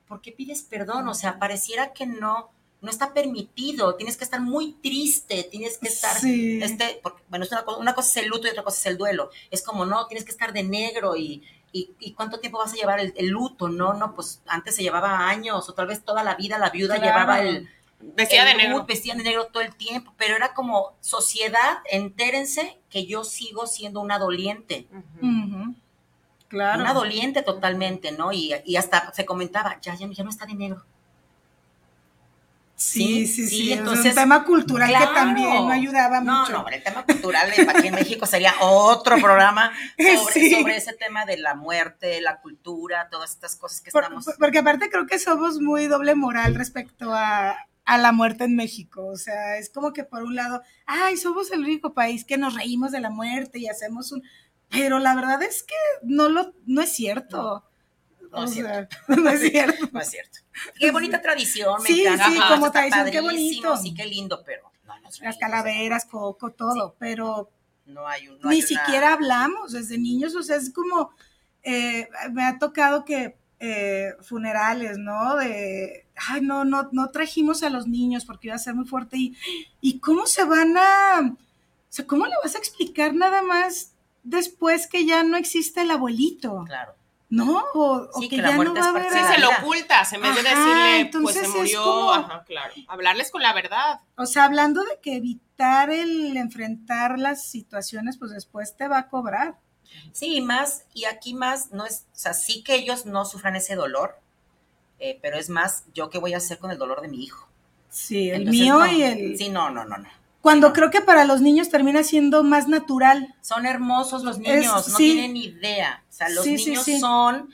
¿Por qué pides perdón? O sea, pareciera que no, no está permitido, tienes que estar muy triste, tienes que estar, este, porque, bueno, una, cosa es el luto y otra cosa es el duelo. Es como, no, tienes que estar de negro y, y, cuánto tiempo vas a llevar el, luto, ¿no? No, pues antes se llevaba años o tal vez toda la vida la viuda llevaba el... Vestía de negro. Vestía de negro todo el tiempo, pero era como sociedad, entérense que yo sigo siendo una doliente. Claro. Una doliente totalmente, ¿no? Y, y hasta se comentaba, ya, ya, ya no está de negro. Sí, sí, sí. Entonces, es un tema cultural que también no ayudaba mucho. No, no, el tema cultural aquí en México sería otro programa sobre, ese tema de la muerte, la cultura, todas estas cosas que estamos. Porque aparte creo que somos muy doble moral respecto a, a la muerte en México. O sea, es como que por un lado, ay, somos el único país que nos reímos de la muerte y hacemos un. Pero la verdad es que no, lo, no es cierto. No es cierto. no es cierto. no es cierto. Qué bonita tradición, me sí, encanta. Sí, como tradición, qué bonito. Sí, qué lindo, pero no, las calaveras, coco, todo, pero no hay un, ni siquiera hablamos desde niños, o sea, es como, eh, me ha tocado que eh, funerales, ¿no? De, ay, no, no, no trajimos a los niños porque iba a ser muy fuerte y, y cómo se van a, o sea, ¿cómo le vas a explicar nada más después que ya no existe el abuelito? Claro. ¿no? O, que, ya no va a haber. Sí, se lo ocultas en vez de decirle, pues se murió. Ajá, claro. Hablarles con la verdad. O sea, hablando de que evitar el enfrentar las situaciones, pues después te va a cobrar. Sí, más, y aquí más, no es, o sea, sí que ellos no sufran ese dolor, eh, pero es más, yo qué voy a hacer con el dolor de mi hijo. Sí, el mío y el. Sí, no, no, no, no. Cuando creo que para los niños termina siendo más natural. Son hermosos los niños, no tienen idea. O sea, los niños son,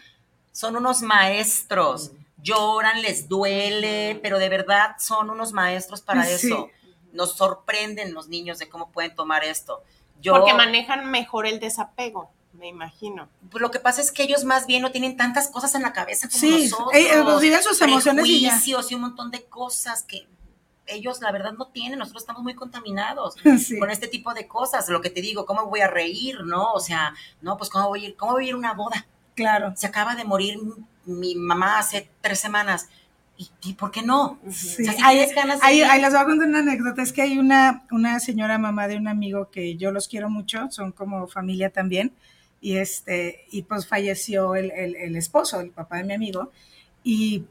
son unos maestros. Lloran, les duele, pero de verdad son unos maestros para eso. Nos sorprenden los niños de cómo pueden tomar esto. Porque manejan mejor el desapego me imagino. Pues lo que pasa es que ellos más bien no tienen tantas cosas en la cabeza como sí, nosotros. Sí, sus emociones y, y un montón de cosas que ellos la verdad no tienen, nosotros estamos muy contaminados con este tipo de cosas, lo que te digo, ¿cómo voy a reír, no? O sea, no, pues ¿cómo voy a ir, cómo voy a ir a una boda? Claro. Se acaba de morir mi mamá hace tres semanas. ¿Y, por qué no? Sí. ahí, les voy a contar una anécdota. Es que hay una, una señora mamá de un amigo que yo los quiero mucho, son como familia también. Y, este, y pues falleció el, el esposo, el papá de mi amigo. Y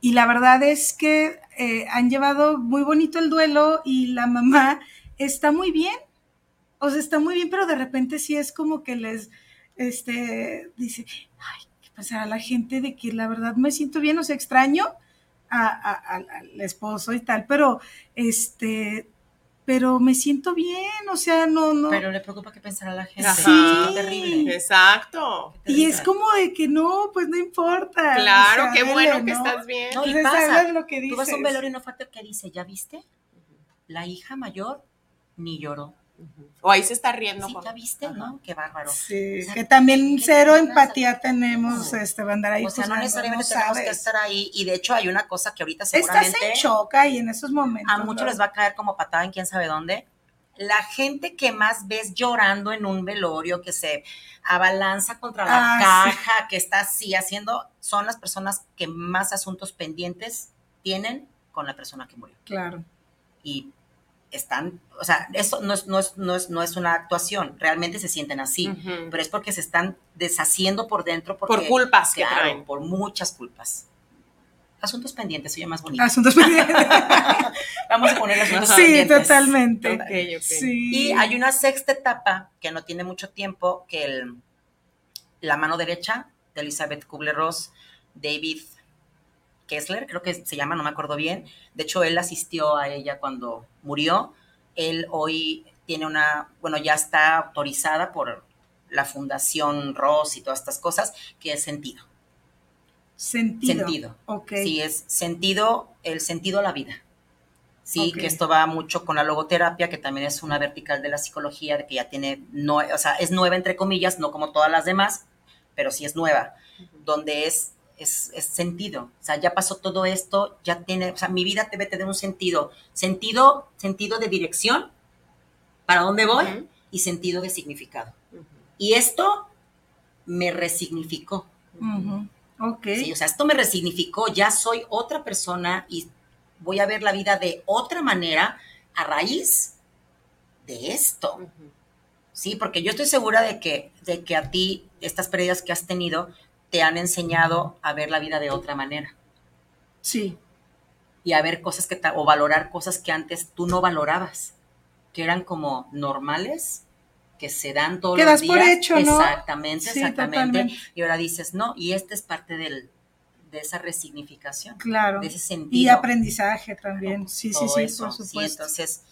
y la verdad es que eh, han llevado muy bonito el duelo y la mamá está muy bien. O sea, está muy bien, pero de repente sí es como que les, este, dice, ay, ¿qué pasará la gente de que la verdad me siento bien? O sea, extraño al esposo y tal, pero este, pero me siento bien, o sea, no, no. Pero le preocupa que pensara la gente. Sí. terrible. Exacto. Y es como de que no, pues no importa. Claro, qué bueno que estás bien. No, y pasa. Lo que dices. Tú vas a un velorio y no falta que dice, ¿ya viste? La hija mayor ni lloró. O ahí se está riendo. Sí, ya viste, ¿no? Qué bárbaro. Sí, que también cero empatía tenemos, este, va a andar ahí. O sea, no necesariamente tenemos que estar ahí. Y de hecho hay una cosa que ahorita seguramente... Estás en shock ahí en esos momentos. A muchos les va a caer como patada en quién sabe dónde. La gente que más ves llorando en un velorio, que se abalanza contra la ah, caja, que está así haciendo, son las personas que más asuntos pendientes tienen con la persona que murió. Claro. Y están, o sea, eso no es, no es, no es, no es una actuación, realmente se sienten así, pero es porque se están deshaciendo por dentro. por culpas que traen. Por muchas culpas. Asuntos pendientes, oye más bonito. Asuntos pendientes. Vamos a poner asuntos sí, pendientes. Sí, totalmente. Y hay una sexta etapa que no tiene mucho tiempo, que el, la mano derecha de Elizabeth Kubler-Ross, David Kessler, creo que se llama, no me acuerdo bien. De hecho, él asistió a ella cuando murió. Él hoy tiene una, bueno, ya está autorizada por la Fundación Ross y todas estas cosas, que es sentido. Sentido. Sentido. Ok. Sí, es sentido, el sentido a la vida. Sí, que esto va mucho con la logoterapia, que también es una vertical de la psicología, de que ya tiene, no, o sea, es nueva entre comillas, no como todas las demás, pero sí es nueva, donde es es, sentido. O sea, ya pasó todo esto, ya tiene, o sea, mi vida debe tener un sentido. Sentido, sentido de dirección, para dónde voy, y sentido de significado. Y esto me resignificó. Ok. Sí, o sea, esto me resignificó, ya soy otra persona y voy a ver la vida de otra manera a raíz de esto. Sí, porque yo estoy segura de que, de que a ti, estas pérdidas que has tenido, te han enseñado a ver la vida de otra manera. Sí. Y a ver cosas que, o valorar cosas que antes tú no valorabas, que eran como normales, que se dan todos los días. por hecho, ¿no? Exactamente, exactamente. Y ahora dices, no, y esta es parte del, de esa resignificación. Claro. De ese sentido. Y aprendizaje también. Sí, sí, sí, por supuesto. Sí, entonces,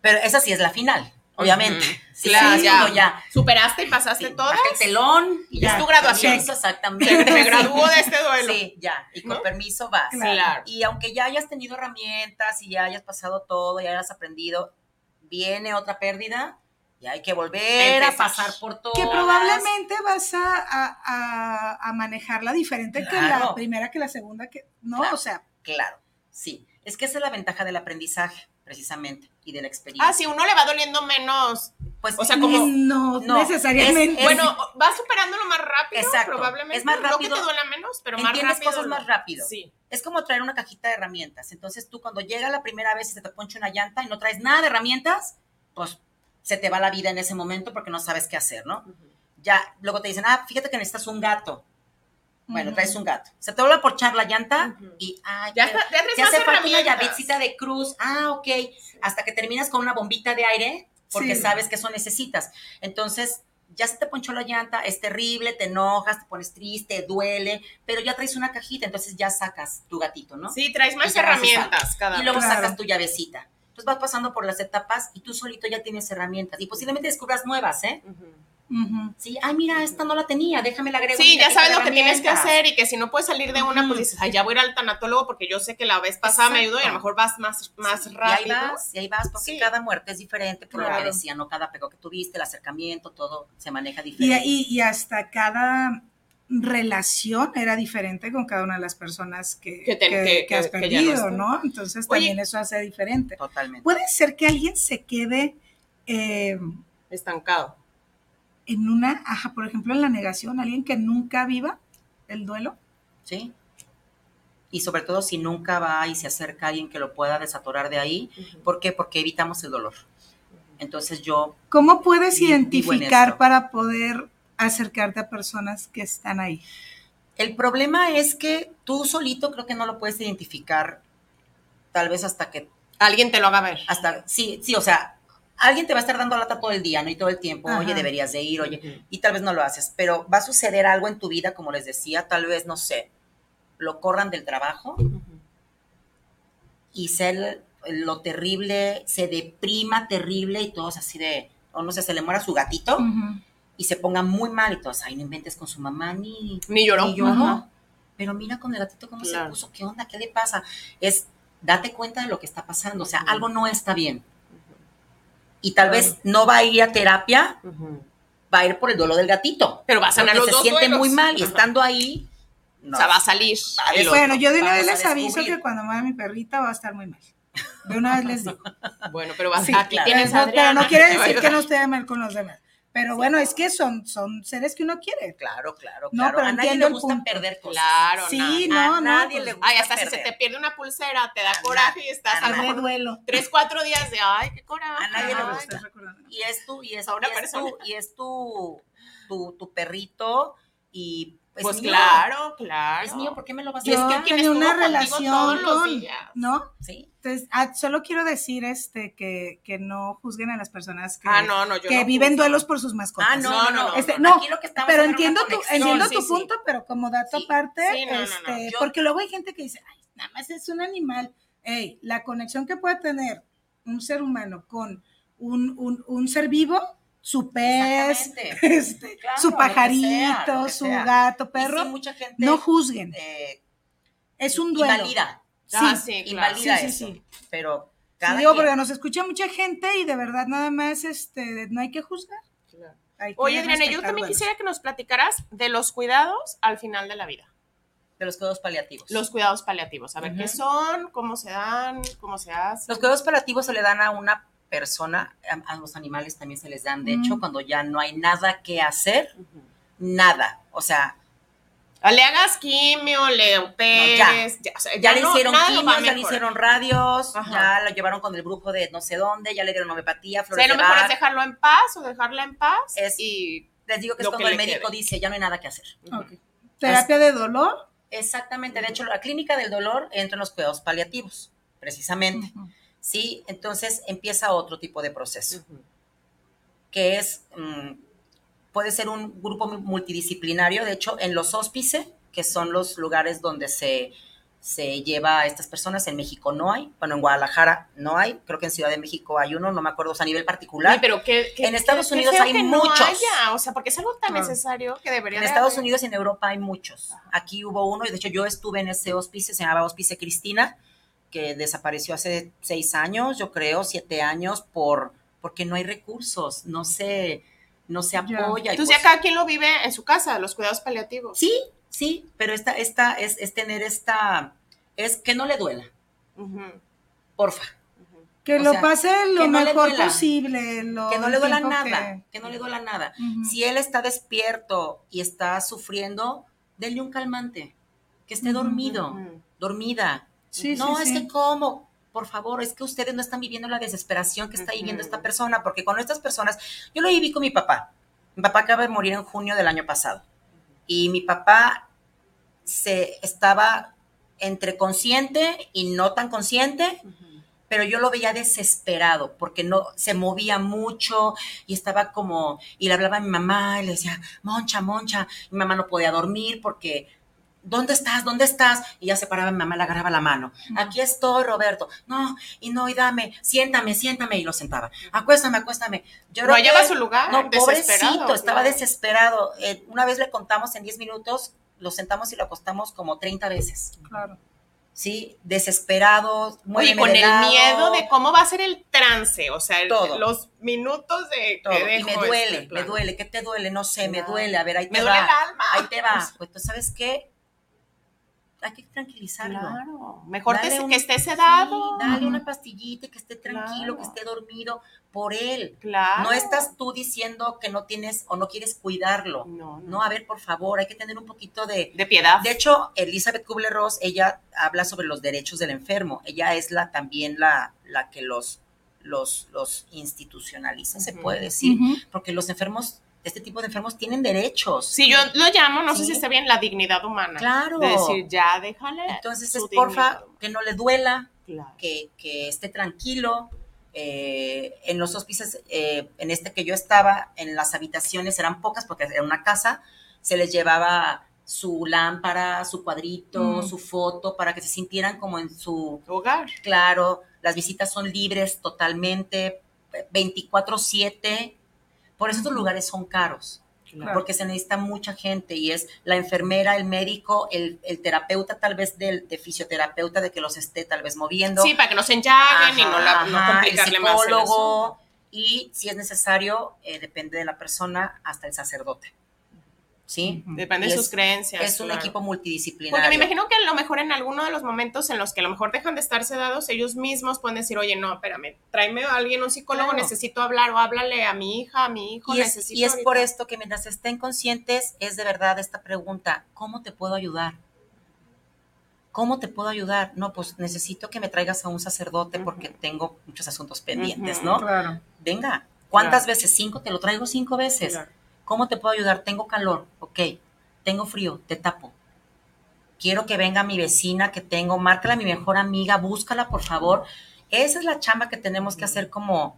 pero esa sí es la final obviamente. Sí, ya, Superaste y pasaste todo. El telón. Y ya. Es tu graduación. exactamente. Me graduó de este duelo. Sí, ya. Y con permiso vas. Claro. Y aunque ya hayas tenido herramientas y ya hayas pasado todo, ya hayas aprendido, viene otra pérdida y hay que volver a pasar por todo. Que probablemente vas a, a, manejarla diferente que la primera, que la segunda, que no, o sea. Claro, sí. Es que esa es la ventaja del aprendizaje precisamente, y de la experiencia. Ah, sí, uno le va doliendo menos. Pues, o sea, como. No, necesariamente. bueno, va superándolo más rápido, Exacto, probablemente. Es más rápido. No que te duela menos, pero más rápido. cosas más rápido. Sí. Es como traer una cajita de herramientas. Entonces, tú cuando llega la primera vez y se te poncha una llanta y no traes nada de herramientas, pues se te va la vida en ese momento porque no sabes qué hacer, ¿no? Ya, luego te dicen, ah, fíjate que necesitas un gato. Bueno, traes un gato. Se te vuelve a porchar la llanta y, ah, ya, te hace falta una llavecita de cruz. Ah, ok. Hasta que terminas con una bombita de aire porque sabes que eso necesitas. Entonces, ya se te ponchó la llanta, es terrible, te enojas, te pones triste, duele, pero ya traes una cajita, entonces ya sacas tu gatito, ¿no? Sí, traes más herramientas cada Y luego sacas tu llavecita. Entonces vas pasando por las etapas y tú solito ya tienes herramientas y posiblemente descubras nuevas, ¿eh? Sí, ay, mira, esta no la tenía, déjame la agrego. Sí, ya sabes lo que tienes que hacer y que si no puedes salir de una, pues dices, ay, ya voy a ir al tanatólogo porque yo sé que la vez pasada me ayudó y a lo mejor vas más, más rápido. Y ahí vas, y ahí vas porque cada muerte es diferente, por lo que decía, ¿no? Cada pego que tuviste, el acercamiento, todo se maneja diferente. Y, y, hasta cada relación era diferente con cada una de las personas que, que, has perdido, ¿no? Entonces también eso hace diferente. Totalmente. Puede ser que alguien se quede... Eh, estancado en una, ajá, por ejemplo, en la negación, alguien que nunca viva el duelo. Sí. Y sobre todo si nunca va y se acerca a alguien que lo pueda desatorar de ahí. ¿Por qué? Porque evitamos el dolor. Entonces yo... ¿Cómo puedes identificar para poder acercarte a personas que están ahí? El problema es que tú solito creo que no lo puedes identificar, tal vez hasta que... Alguien te lo haga ver. Hasta, sí, sí, o sea, alguien te va a estar dando lata todo el día, ¿no? Y todo el tiempo, oye, deberías de ir, oye, y tal vez no lo haces, pero va a suceder algo en tu vida, como les decía, tal vez, no sé, lo corran del trabajo y ser lo terrible, se deprima terrible y todos así de, o no sé, se le muera su gatito y se ponga muy mal y todos, ay, no inventes con su mamá, ni, ni lloró. Ni lloró. Pero mira con el gatito cómo se puso, ¿qué onda? ¿Qué le pasa? Es, date cuenta de lo que está pasando, o sea, algo no está bien y tal vez no va a ir a terapia, va a ir por el dolor del gatito. Pero va a sanar se siente muy mal y estando ahí. o sea, va a salir. bueno, yo de una vez les aviso que cuando muera mi perrita va a estar muy mal. De una vez les digo. bueno, pero va a aquí tienes Pero no quiere decir que no esté mal con los demás. Pero bueno, es que son, son seres que uno quiere. Claro, claro, No, pero a nadie le gusta perder cosas. Claro, Sí, no, no. nadie le gusta Ay, hasta si se te pierde una pulsera, te da coraje y estás a de duelo. Tres, cuatro días de, ay, qué coraje. A nadie le gusta. Y es tu, y es, una y es tu, y es tu, tu, tu perrito y pues, claro, claro. Es mío, ¿por qué me lo vas a decir? Es que tiene una relación con, ¿no? Sí. Entonces, ah, solo quiero decir este que, que, no juzguen a las personas que, ah, no, no, yo que viven duelos por sus mascotas. Ah, no, no, no. Este, no, pero entiendo tu, entiendo tu punto, pero como dato aparte, este, porque luego hay gente que dice, ay, nada más es un animal. Ey, la conexión que puede tener un ser humano con un, un, un ser vivo su pez, este, su pajarito, su gato, perro, mucha gente, no juzguen. Eh, es un duelo. Invalida. Sí, ah, sí, invalida sí, eso. Pero cada digo, porque nos escucha mucha gente y de verdad nada más este, no hay que juzgar. Oye, Adriana, yo también quisiera que nos platicaras de los cuidados al final de la vida. De los cuidados paliativos. Los cuidados paliativos. A ver, ¿qué son? ¿Cómo se dan? ¿Cómo se hacen? Los cuidados paliativos se le dan a una persona, a, los animales también se les dan. De hecho, cuando ya no hay nada que hacer, nada. O sea, le hagas quimio, le operes, ya, le hicieron quimio, ya le hicieron radios, ya lo llevaron con el brujo de no sé dónde, ya le dieron homeopatía, flores o lo mejor es dejarlo en paz o dejarla en paz. y les digo que es cuando el médico dice, ya no hay nada que hacer. ¿Terapia de dolor? Exactamente, de hecho la clínica del dolor entra en los cuidados paliativos, precisamente. ¿Sí? Entonces empieza otro tipo de proceso, que es, mm, puede ser un grupo multidisciplinario, de hecho, en los hóspices, que son los lugares donde se, se lleva a estas personas, en México no hay, bueno, en Guadalajara no hay, creo que en Ciudad de México hay uno, no me acuerdo, a nivel particular. pero que, en Estados Unidos hay muchos. o sea, porque es algo tan necesario que debería En Estados Unidos y en Europa hay muchos. Aquí hubo uno, y de hecho yo estuve en ese hospice, se llamaba Hospice Cristina, que desapareció hace seis años, yo creo, siete años, por, porque no hay recursos, no se, no se apoya. Entonces ya pues cada quien lo vive en su casa, los cuidados paliativos. Sí, sí, pero esta, esta es, es tener esta, es que no le duela. Porfa. Que lo pase lo mejor posible. que no le duela nada, que... no le duela nada. Si él está despierto y está sufriendo, denle un calmante, que esté dormido, dormida. No, es que cómo, por favor, es que ustedes no están viviendo la desesperación que está viviendo esta persona, porque con estas personas, yo lo viví con mi papá. Mi papá acaba de morir en junio del año pasado. Y mi papá se estaba entre consciente y no tan consciente, pero yo lo veía desesperado porque no se movía mucho y estaba como y le hablaba a mi mamá y le decía, "Moncha, moncha." Mi mamá no podía dormir porque ¿Dónde estás? ¿Dónde estás? Y ya se paraba mi mamá, le agarraba la mano. Aquí estoy, Roberto. No, y no, y dame, siéntame, siéntame. Y lo sentaba. Acuéstame, acuéstame. Yo no lleva a su lugar. No, pobrecito, estaba desesperado. Eh, una vez le contamos en 10 minutos, lo sentamos y lo acostamos como 30 veces. Claro. ¿sí? Desesperado, muy Oye, con el miedo de cómo va a ser el trance, o sea, los minutos de Todo. y me duele, este me duele, ¿qué te duele? No sé, me duele, a ver, ahí te me va. Duele el alma. Ahí te va. Pues, pues ¿sabes qué? Hay que tranquilizarlo. Claro. Mejor que esté sedado. dale una pastillita, que esté tranquilo, que esté dormido por él. Claro. No estás tú diciendo que no tienes o no quieres cuidarlo. No, no. a ver, por favor, hay que tener un poquito de, de piedad. De hecho, Elizabeth Kubler-Ross, ella habla sobre los derechos del enfermo. Ella es la también la, la que los, los, los institucionaliza, se puede decir, porque los enfermos este tipo de enfermos tienen derechos. Sí, yo lo llamo, no sé si está bien, la dignidad humana. Claro. De decir, ya déjale. Entonces, es porfa, que no le duela, que, que, esté tranquilo. Eh, en los hospices, eh, en este que yo estaba, en las habitaciones eran pocas porque era una casa, se les llevaba su lámpara, su cuadrito, mm. su foto, para que se sintieran como en su hogar. Claro, las visitas son libres totalmente, 24/7 por eso estos lugares son caros. Porque se necesita mucha gente y es la enfermera, el médico, el, terapeuta tal vez del de fisioterapeuta de que los esté tal vez moviendo. Sí, para que no se enllaguen y no, la, no complicarle el psicólogo, y si es necesario, eh, depende de la persona, hasta el sacerdote. ¿Sí? Depende de sus creencias. Es un equipo multidisciplinario. Porque me imagino que a lo mejor en alguno de los momentos en los que a lo mejor dejan de estar sedados, ellos mismos pueden decir, oye, no, espérame, tráeme a alguien, un psicólogo, necesito hablar, o háblale a mi hija, a mi hijo, y es, Y es por esto que mientras estén conscientes, es de verdad esta pregunta, ¿cómo te puedo ayudar? ¿Cómo te puedo ayudar? No, pues necesito que me traigas a un sacerdote porque tengo muchos asuntos pendientes, ¿no? Claro. Venga, ¿cuántas veces? ¿Cinco? Te lo traigo cinco veces. Claro ¿Cómo te puedo ayudar? Tengo calor, ok. Tengo frío, te tapo. Quiero que venga mi vecina que tengo, márcala a mi mejor amiga, búscala por favor. Esa es la chamba que tenemos que hacer como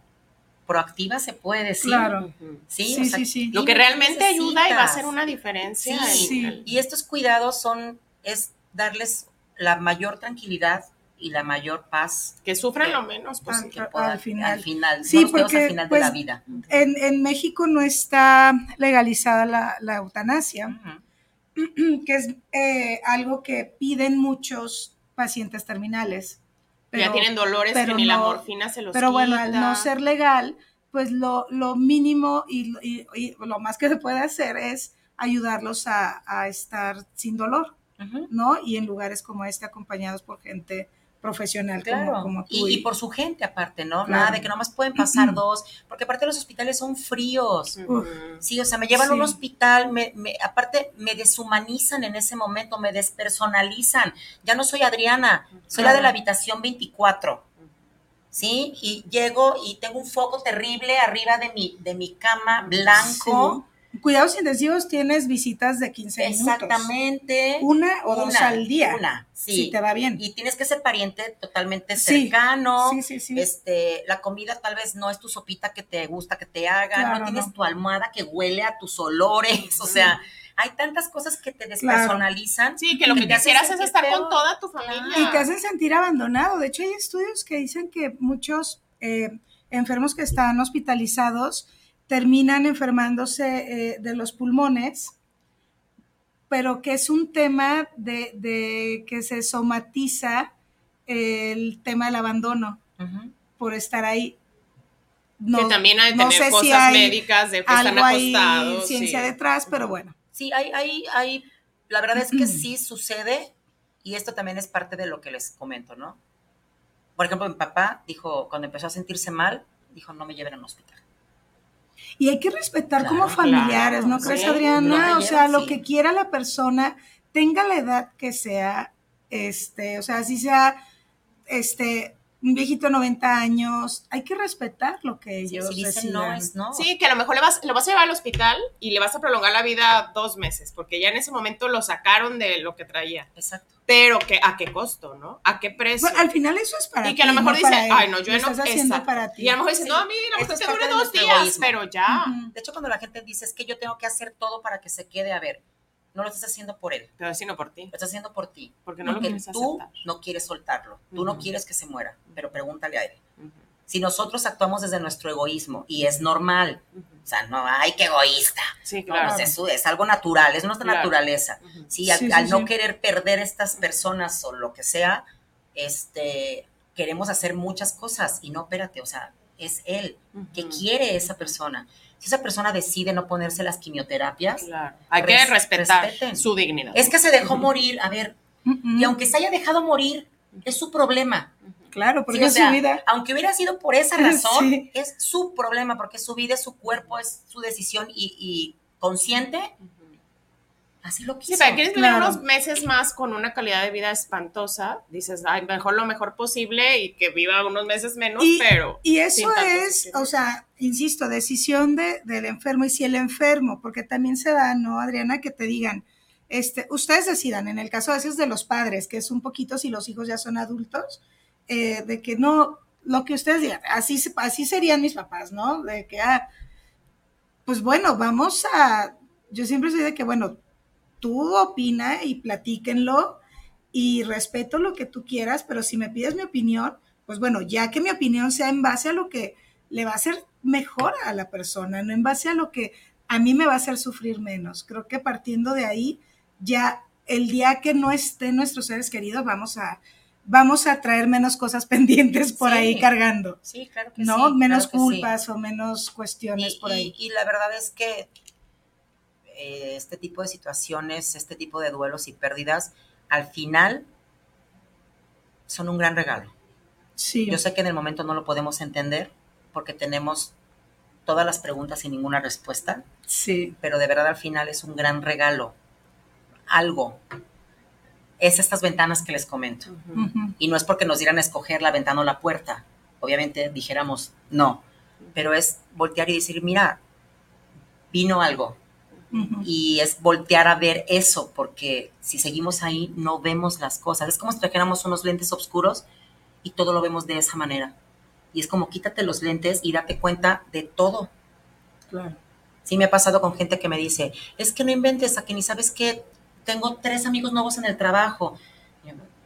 proactiva, se puede decir. Claro. Sí, sí, sí, Lo que realmente ayuda y va a hacer una diferencia. Sí, Y estos cuidados son, es darles la mayor tranquilidad y la mayor paz. Que sufran lo menos posible. Al, final. Al final, sí, porque, al final de pues, la vida. En, en, México no está legalizada la, la eutanasia, que es eh, algo que piden muchos pacientes terminales. Pero, ya tienen dolores pero que ni la morfina se los Pero bueno, al no ser legal, pues lo, lo mínimo y, y, lo más que se puede hacer es ayudarlos a, a estar sin dolor, ¿no? Y en lugares como este acompañados por gente profesional claro. como, tú. Y, por su gente aparte, ¿no? Nada de que nomás pueden pasar dos, porque aparte los hospitales son fríos. Sí, o sea, me llevan a un hospital, me, aparte me deshumanizan en ese momento, me despersonalizan. Ya no soy Adriana, soy la de la habitación 24. ¿Sí? Y llego y tengo un foco terrible arriba de mi, de mi cama blanco cuidados intensivos tienes visitas de 15 minutos. Exactamente. Una o dos al día. Una, sí. Si te va bien. Y tienes que ser pariente totalmente cercano. Sí, sí, sí. Este, la comida tal vez no es tu sopita que te gusta que te hagan, no tienes tu almohada que huele a tus olores, o sea, hay tantas cosas que te despersonalizan. Sí, que lo que te quisieras es estar con toda tu familia. Y te hacen sentir abandonado. De hecho, hay estudios que dicen que muchos eh, enfermos que están hospitalizados terminan enfermándose eh, de los pulmones, pero que es un tema de, que se somatiza el tema del abandono por estar ahí. No, que también hay no sé cosas médicas de que están acostados. Hay ciencia detrás, pero bueno. Sí, hay, hay, hay, la verdad es que sí sucede y esto también es parte de lo que les comento, ¿no? Por ejemplo, mi papá dijo, cuando empezó a sentirse mal, dijo, no me lleven al hospital. Y hay que respetar como familiares, ¿no crees, Adriana? o sea, lo que quiera la persona, tenga la edad que sea, este, o sea, así sea, este, un viejito de 90 años, hay que respetar lo que ellos sí, dicen no es no. Sí, que a lo mejor le vas, lo vas a llevar al hospital y le vas a prolongar la vida dos meses, porque ya en ese momento lo sacaron de lo que traía. Exacto. Pero que, ¿a qué costo, no? ¿A qué precio? al final eso es para ti. Y que a lo mejor dice, ay, no, yo no. Estás haciendo para ti. Y a lo mejor dice, no, a mí no, que dure dos días, pero ya. De hecho, cuando la gente dice, es que yo tengo que hacer todo para que se quede, a ver, no lo estás haciendo por él. Pero sino por ti. Lo estás haciendo por ti. Porque no lo quieres tú no quieres soltarlo. Tú no quieres que se muera, pero pregúntale a él. Si nosotros actuamos desde nuestro egoísmo y es normal, o sea, no, hay que egoísta. Sí, claro. eso es algo natural, es nuestra naturaleza. Sí, al, no querer perder estas personas o lo que sea, este, queremos hacer muchas cosas y no, espérate, o sea, es él que quiere esa persona si esa persona decide no ponerse las quimioterapias, hay que respetar su dignidad. Es que se dejó morir, a ver, y aunque se haya dejado morir, es su problema. Claro, porque es su vida. Aunque hubiera sido por esa razón, es su problema, porque su vida, es su cuerpo, es su decisión y, y consciente así lo quiso. Sí, pero quieres vivir unos meses más con una calidad de vida espantosa, dices, ay, mejor lo mejor posible y que viva unos meses menos, pero... Y eso es, o sea, insisto, decisión de, del enfermo y si el enfermo, porque también se da, ¿no, Adriana? Que te digan, este, ustedes decidan, en el caso a veces de los padres, que es un poquito si los hijos ya son adultos, eh, de que no, lo que ustedes digan, así, así serían mis papás, ¿no? De que, ah, pues bueno, vamos a, yo siempre soy de que, bueno, tú opina y platíquenlo y respeto lo que tú quieras, pero si me pides mi opinión, pues bueno, ya que mi opinión sea en base a lo que le va a hacer mejor a la persona, no en base a lo que a mí me va a hacer sufrir menos. Creo que partiendo de ahí, ya el día que no estén nuestros seres queridos, vamos a, vamos a traer menos cosas pendientes por ahí cargando. Sí, claro que ¿no? Menos culpas o menos cuestiones por ahí. y la verdad es que eh, este tipo de situaciones, este tipo de duelos y pérdidas, al final son un gran regalo. Sí. Yo sé que en el momento no lo podemos entender porque tenemos todas las preguntas y ninguna respuesta. Sí. Pero de verdad al final es un gran regalo. Algo. Es estas ventanas que les comento. Y no es porque nos dieran a escoger la ventana o la puerta. Obviamente dijéramos no. Pero es voltear y decir, mira, vino algo y es voltear a ver eso, porque si seguimos ahí no vemos las cosas. Es como si trajéramos unos lentes oscuros y todo lo vemos de esa manera. Y es como quítate los lentes y date cuenta de todo. Claro. Sí me ha pasado con gente que me dice, es que no inventes a que ni sabes que tengo tres amigos nuevos en el trabajo.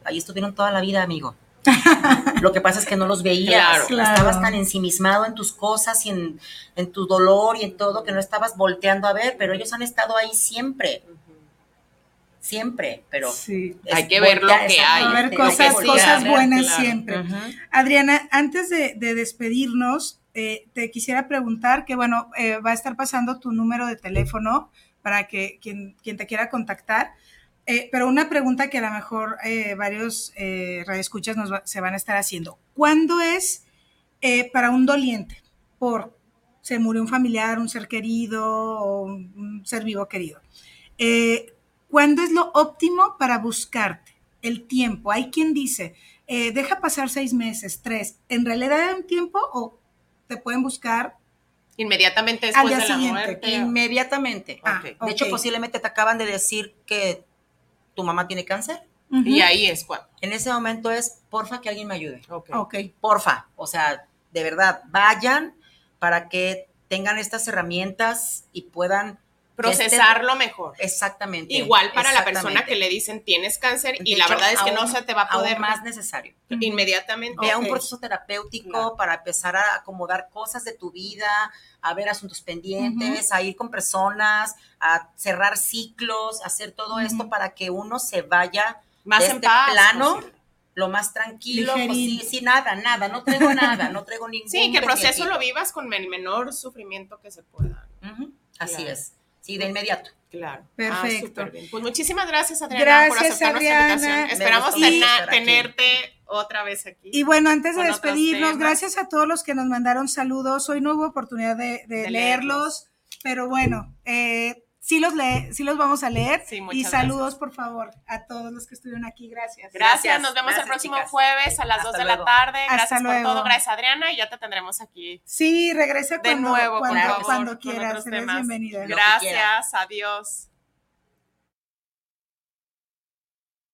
Ahí estuvieron toda la vida, amigo. Lo que pasa es que no los veías. Estabas tan ensimismado en tus cosas y en, tu dolor y en todo que no estabas volteando a ver, pero ellos han estado ahí siempre. Siempre, pero hay que ver lo que hay. ver cosas, cosas buenas siempre. Adriana, antes de, despedirnos, eh, te quisiera preguntar que, bueno, eh, va a estar pasando tu número de teléfono para que quien, quien te quiera contactar. Eh, pero una pregunta que a lo mejor eh, varios eh, radioescuchas nos se van a estar haciendo. ¿Cuándo es eh, para un doliente por se murió un familiar, un ser querido o un ser vivo querido? ¿Cuándo es lo óptimo para buscarte? El tiempo. Hay quien dice, deja pasar seis meses, tres. ¿En realidad hay un tiempo o te pueden buscar Inmediatamente después de la muerte. Inmediatamente. Ah, de hecho, posiblemente te acaban de decir que tu mamá tiene cáncer. Y ahí es cuando. En ese momento es, porfa, que alguien me ayude. Ok. okay. Porfa. O sea, de verdad, vayan para que tengan estas herramientas y puedan procesarlo mejor. Exactamente. Igual para la persona que le dicen tienes cáncer y la verdad es que no se te va a poder más necesario. Inmediatamente. Vea un proceso terapéutico para empezar a acomodar cosas de tu vida, a ver asuntos pendientes, a ir con personas, a cerrar ciclos, a hacer todo esto para que uno se vaya más en este plano. Lo más tranquilo, pues sí, sí, nada, nada, no traigo nada, no traigo ningún. Sí, que el proceso lo vivas con el menor sufrimiento que se pueda. Así es. Sí, de inmediato. Claro. Ah, Perfecto. pues muchísimas gracias, Adriana, por aceptar nuestra invitación. Esperamos tenerte otra vez aquí. Y bueno, antes de despedirnos, gracias a todos los que nos mandaron saludos. Hoy no hubo oportunidad de, leerlos, pero bueno, eh, sí los lee, sí los vamos a leer. y saludos, por favor, a todos los que estuvieron aquí. Gracias. Gracias, nos vemos el próximo jueves a las 2 de la tarde. Gracias por todo, gracias Adriana, y ya te tendremos aquí. Sí, regrese de nuevo, cuando, cuando quieras. Eres bienvenida. Gracias, adiós.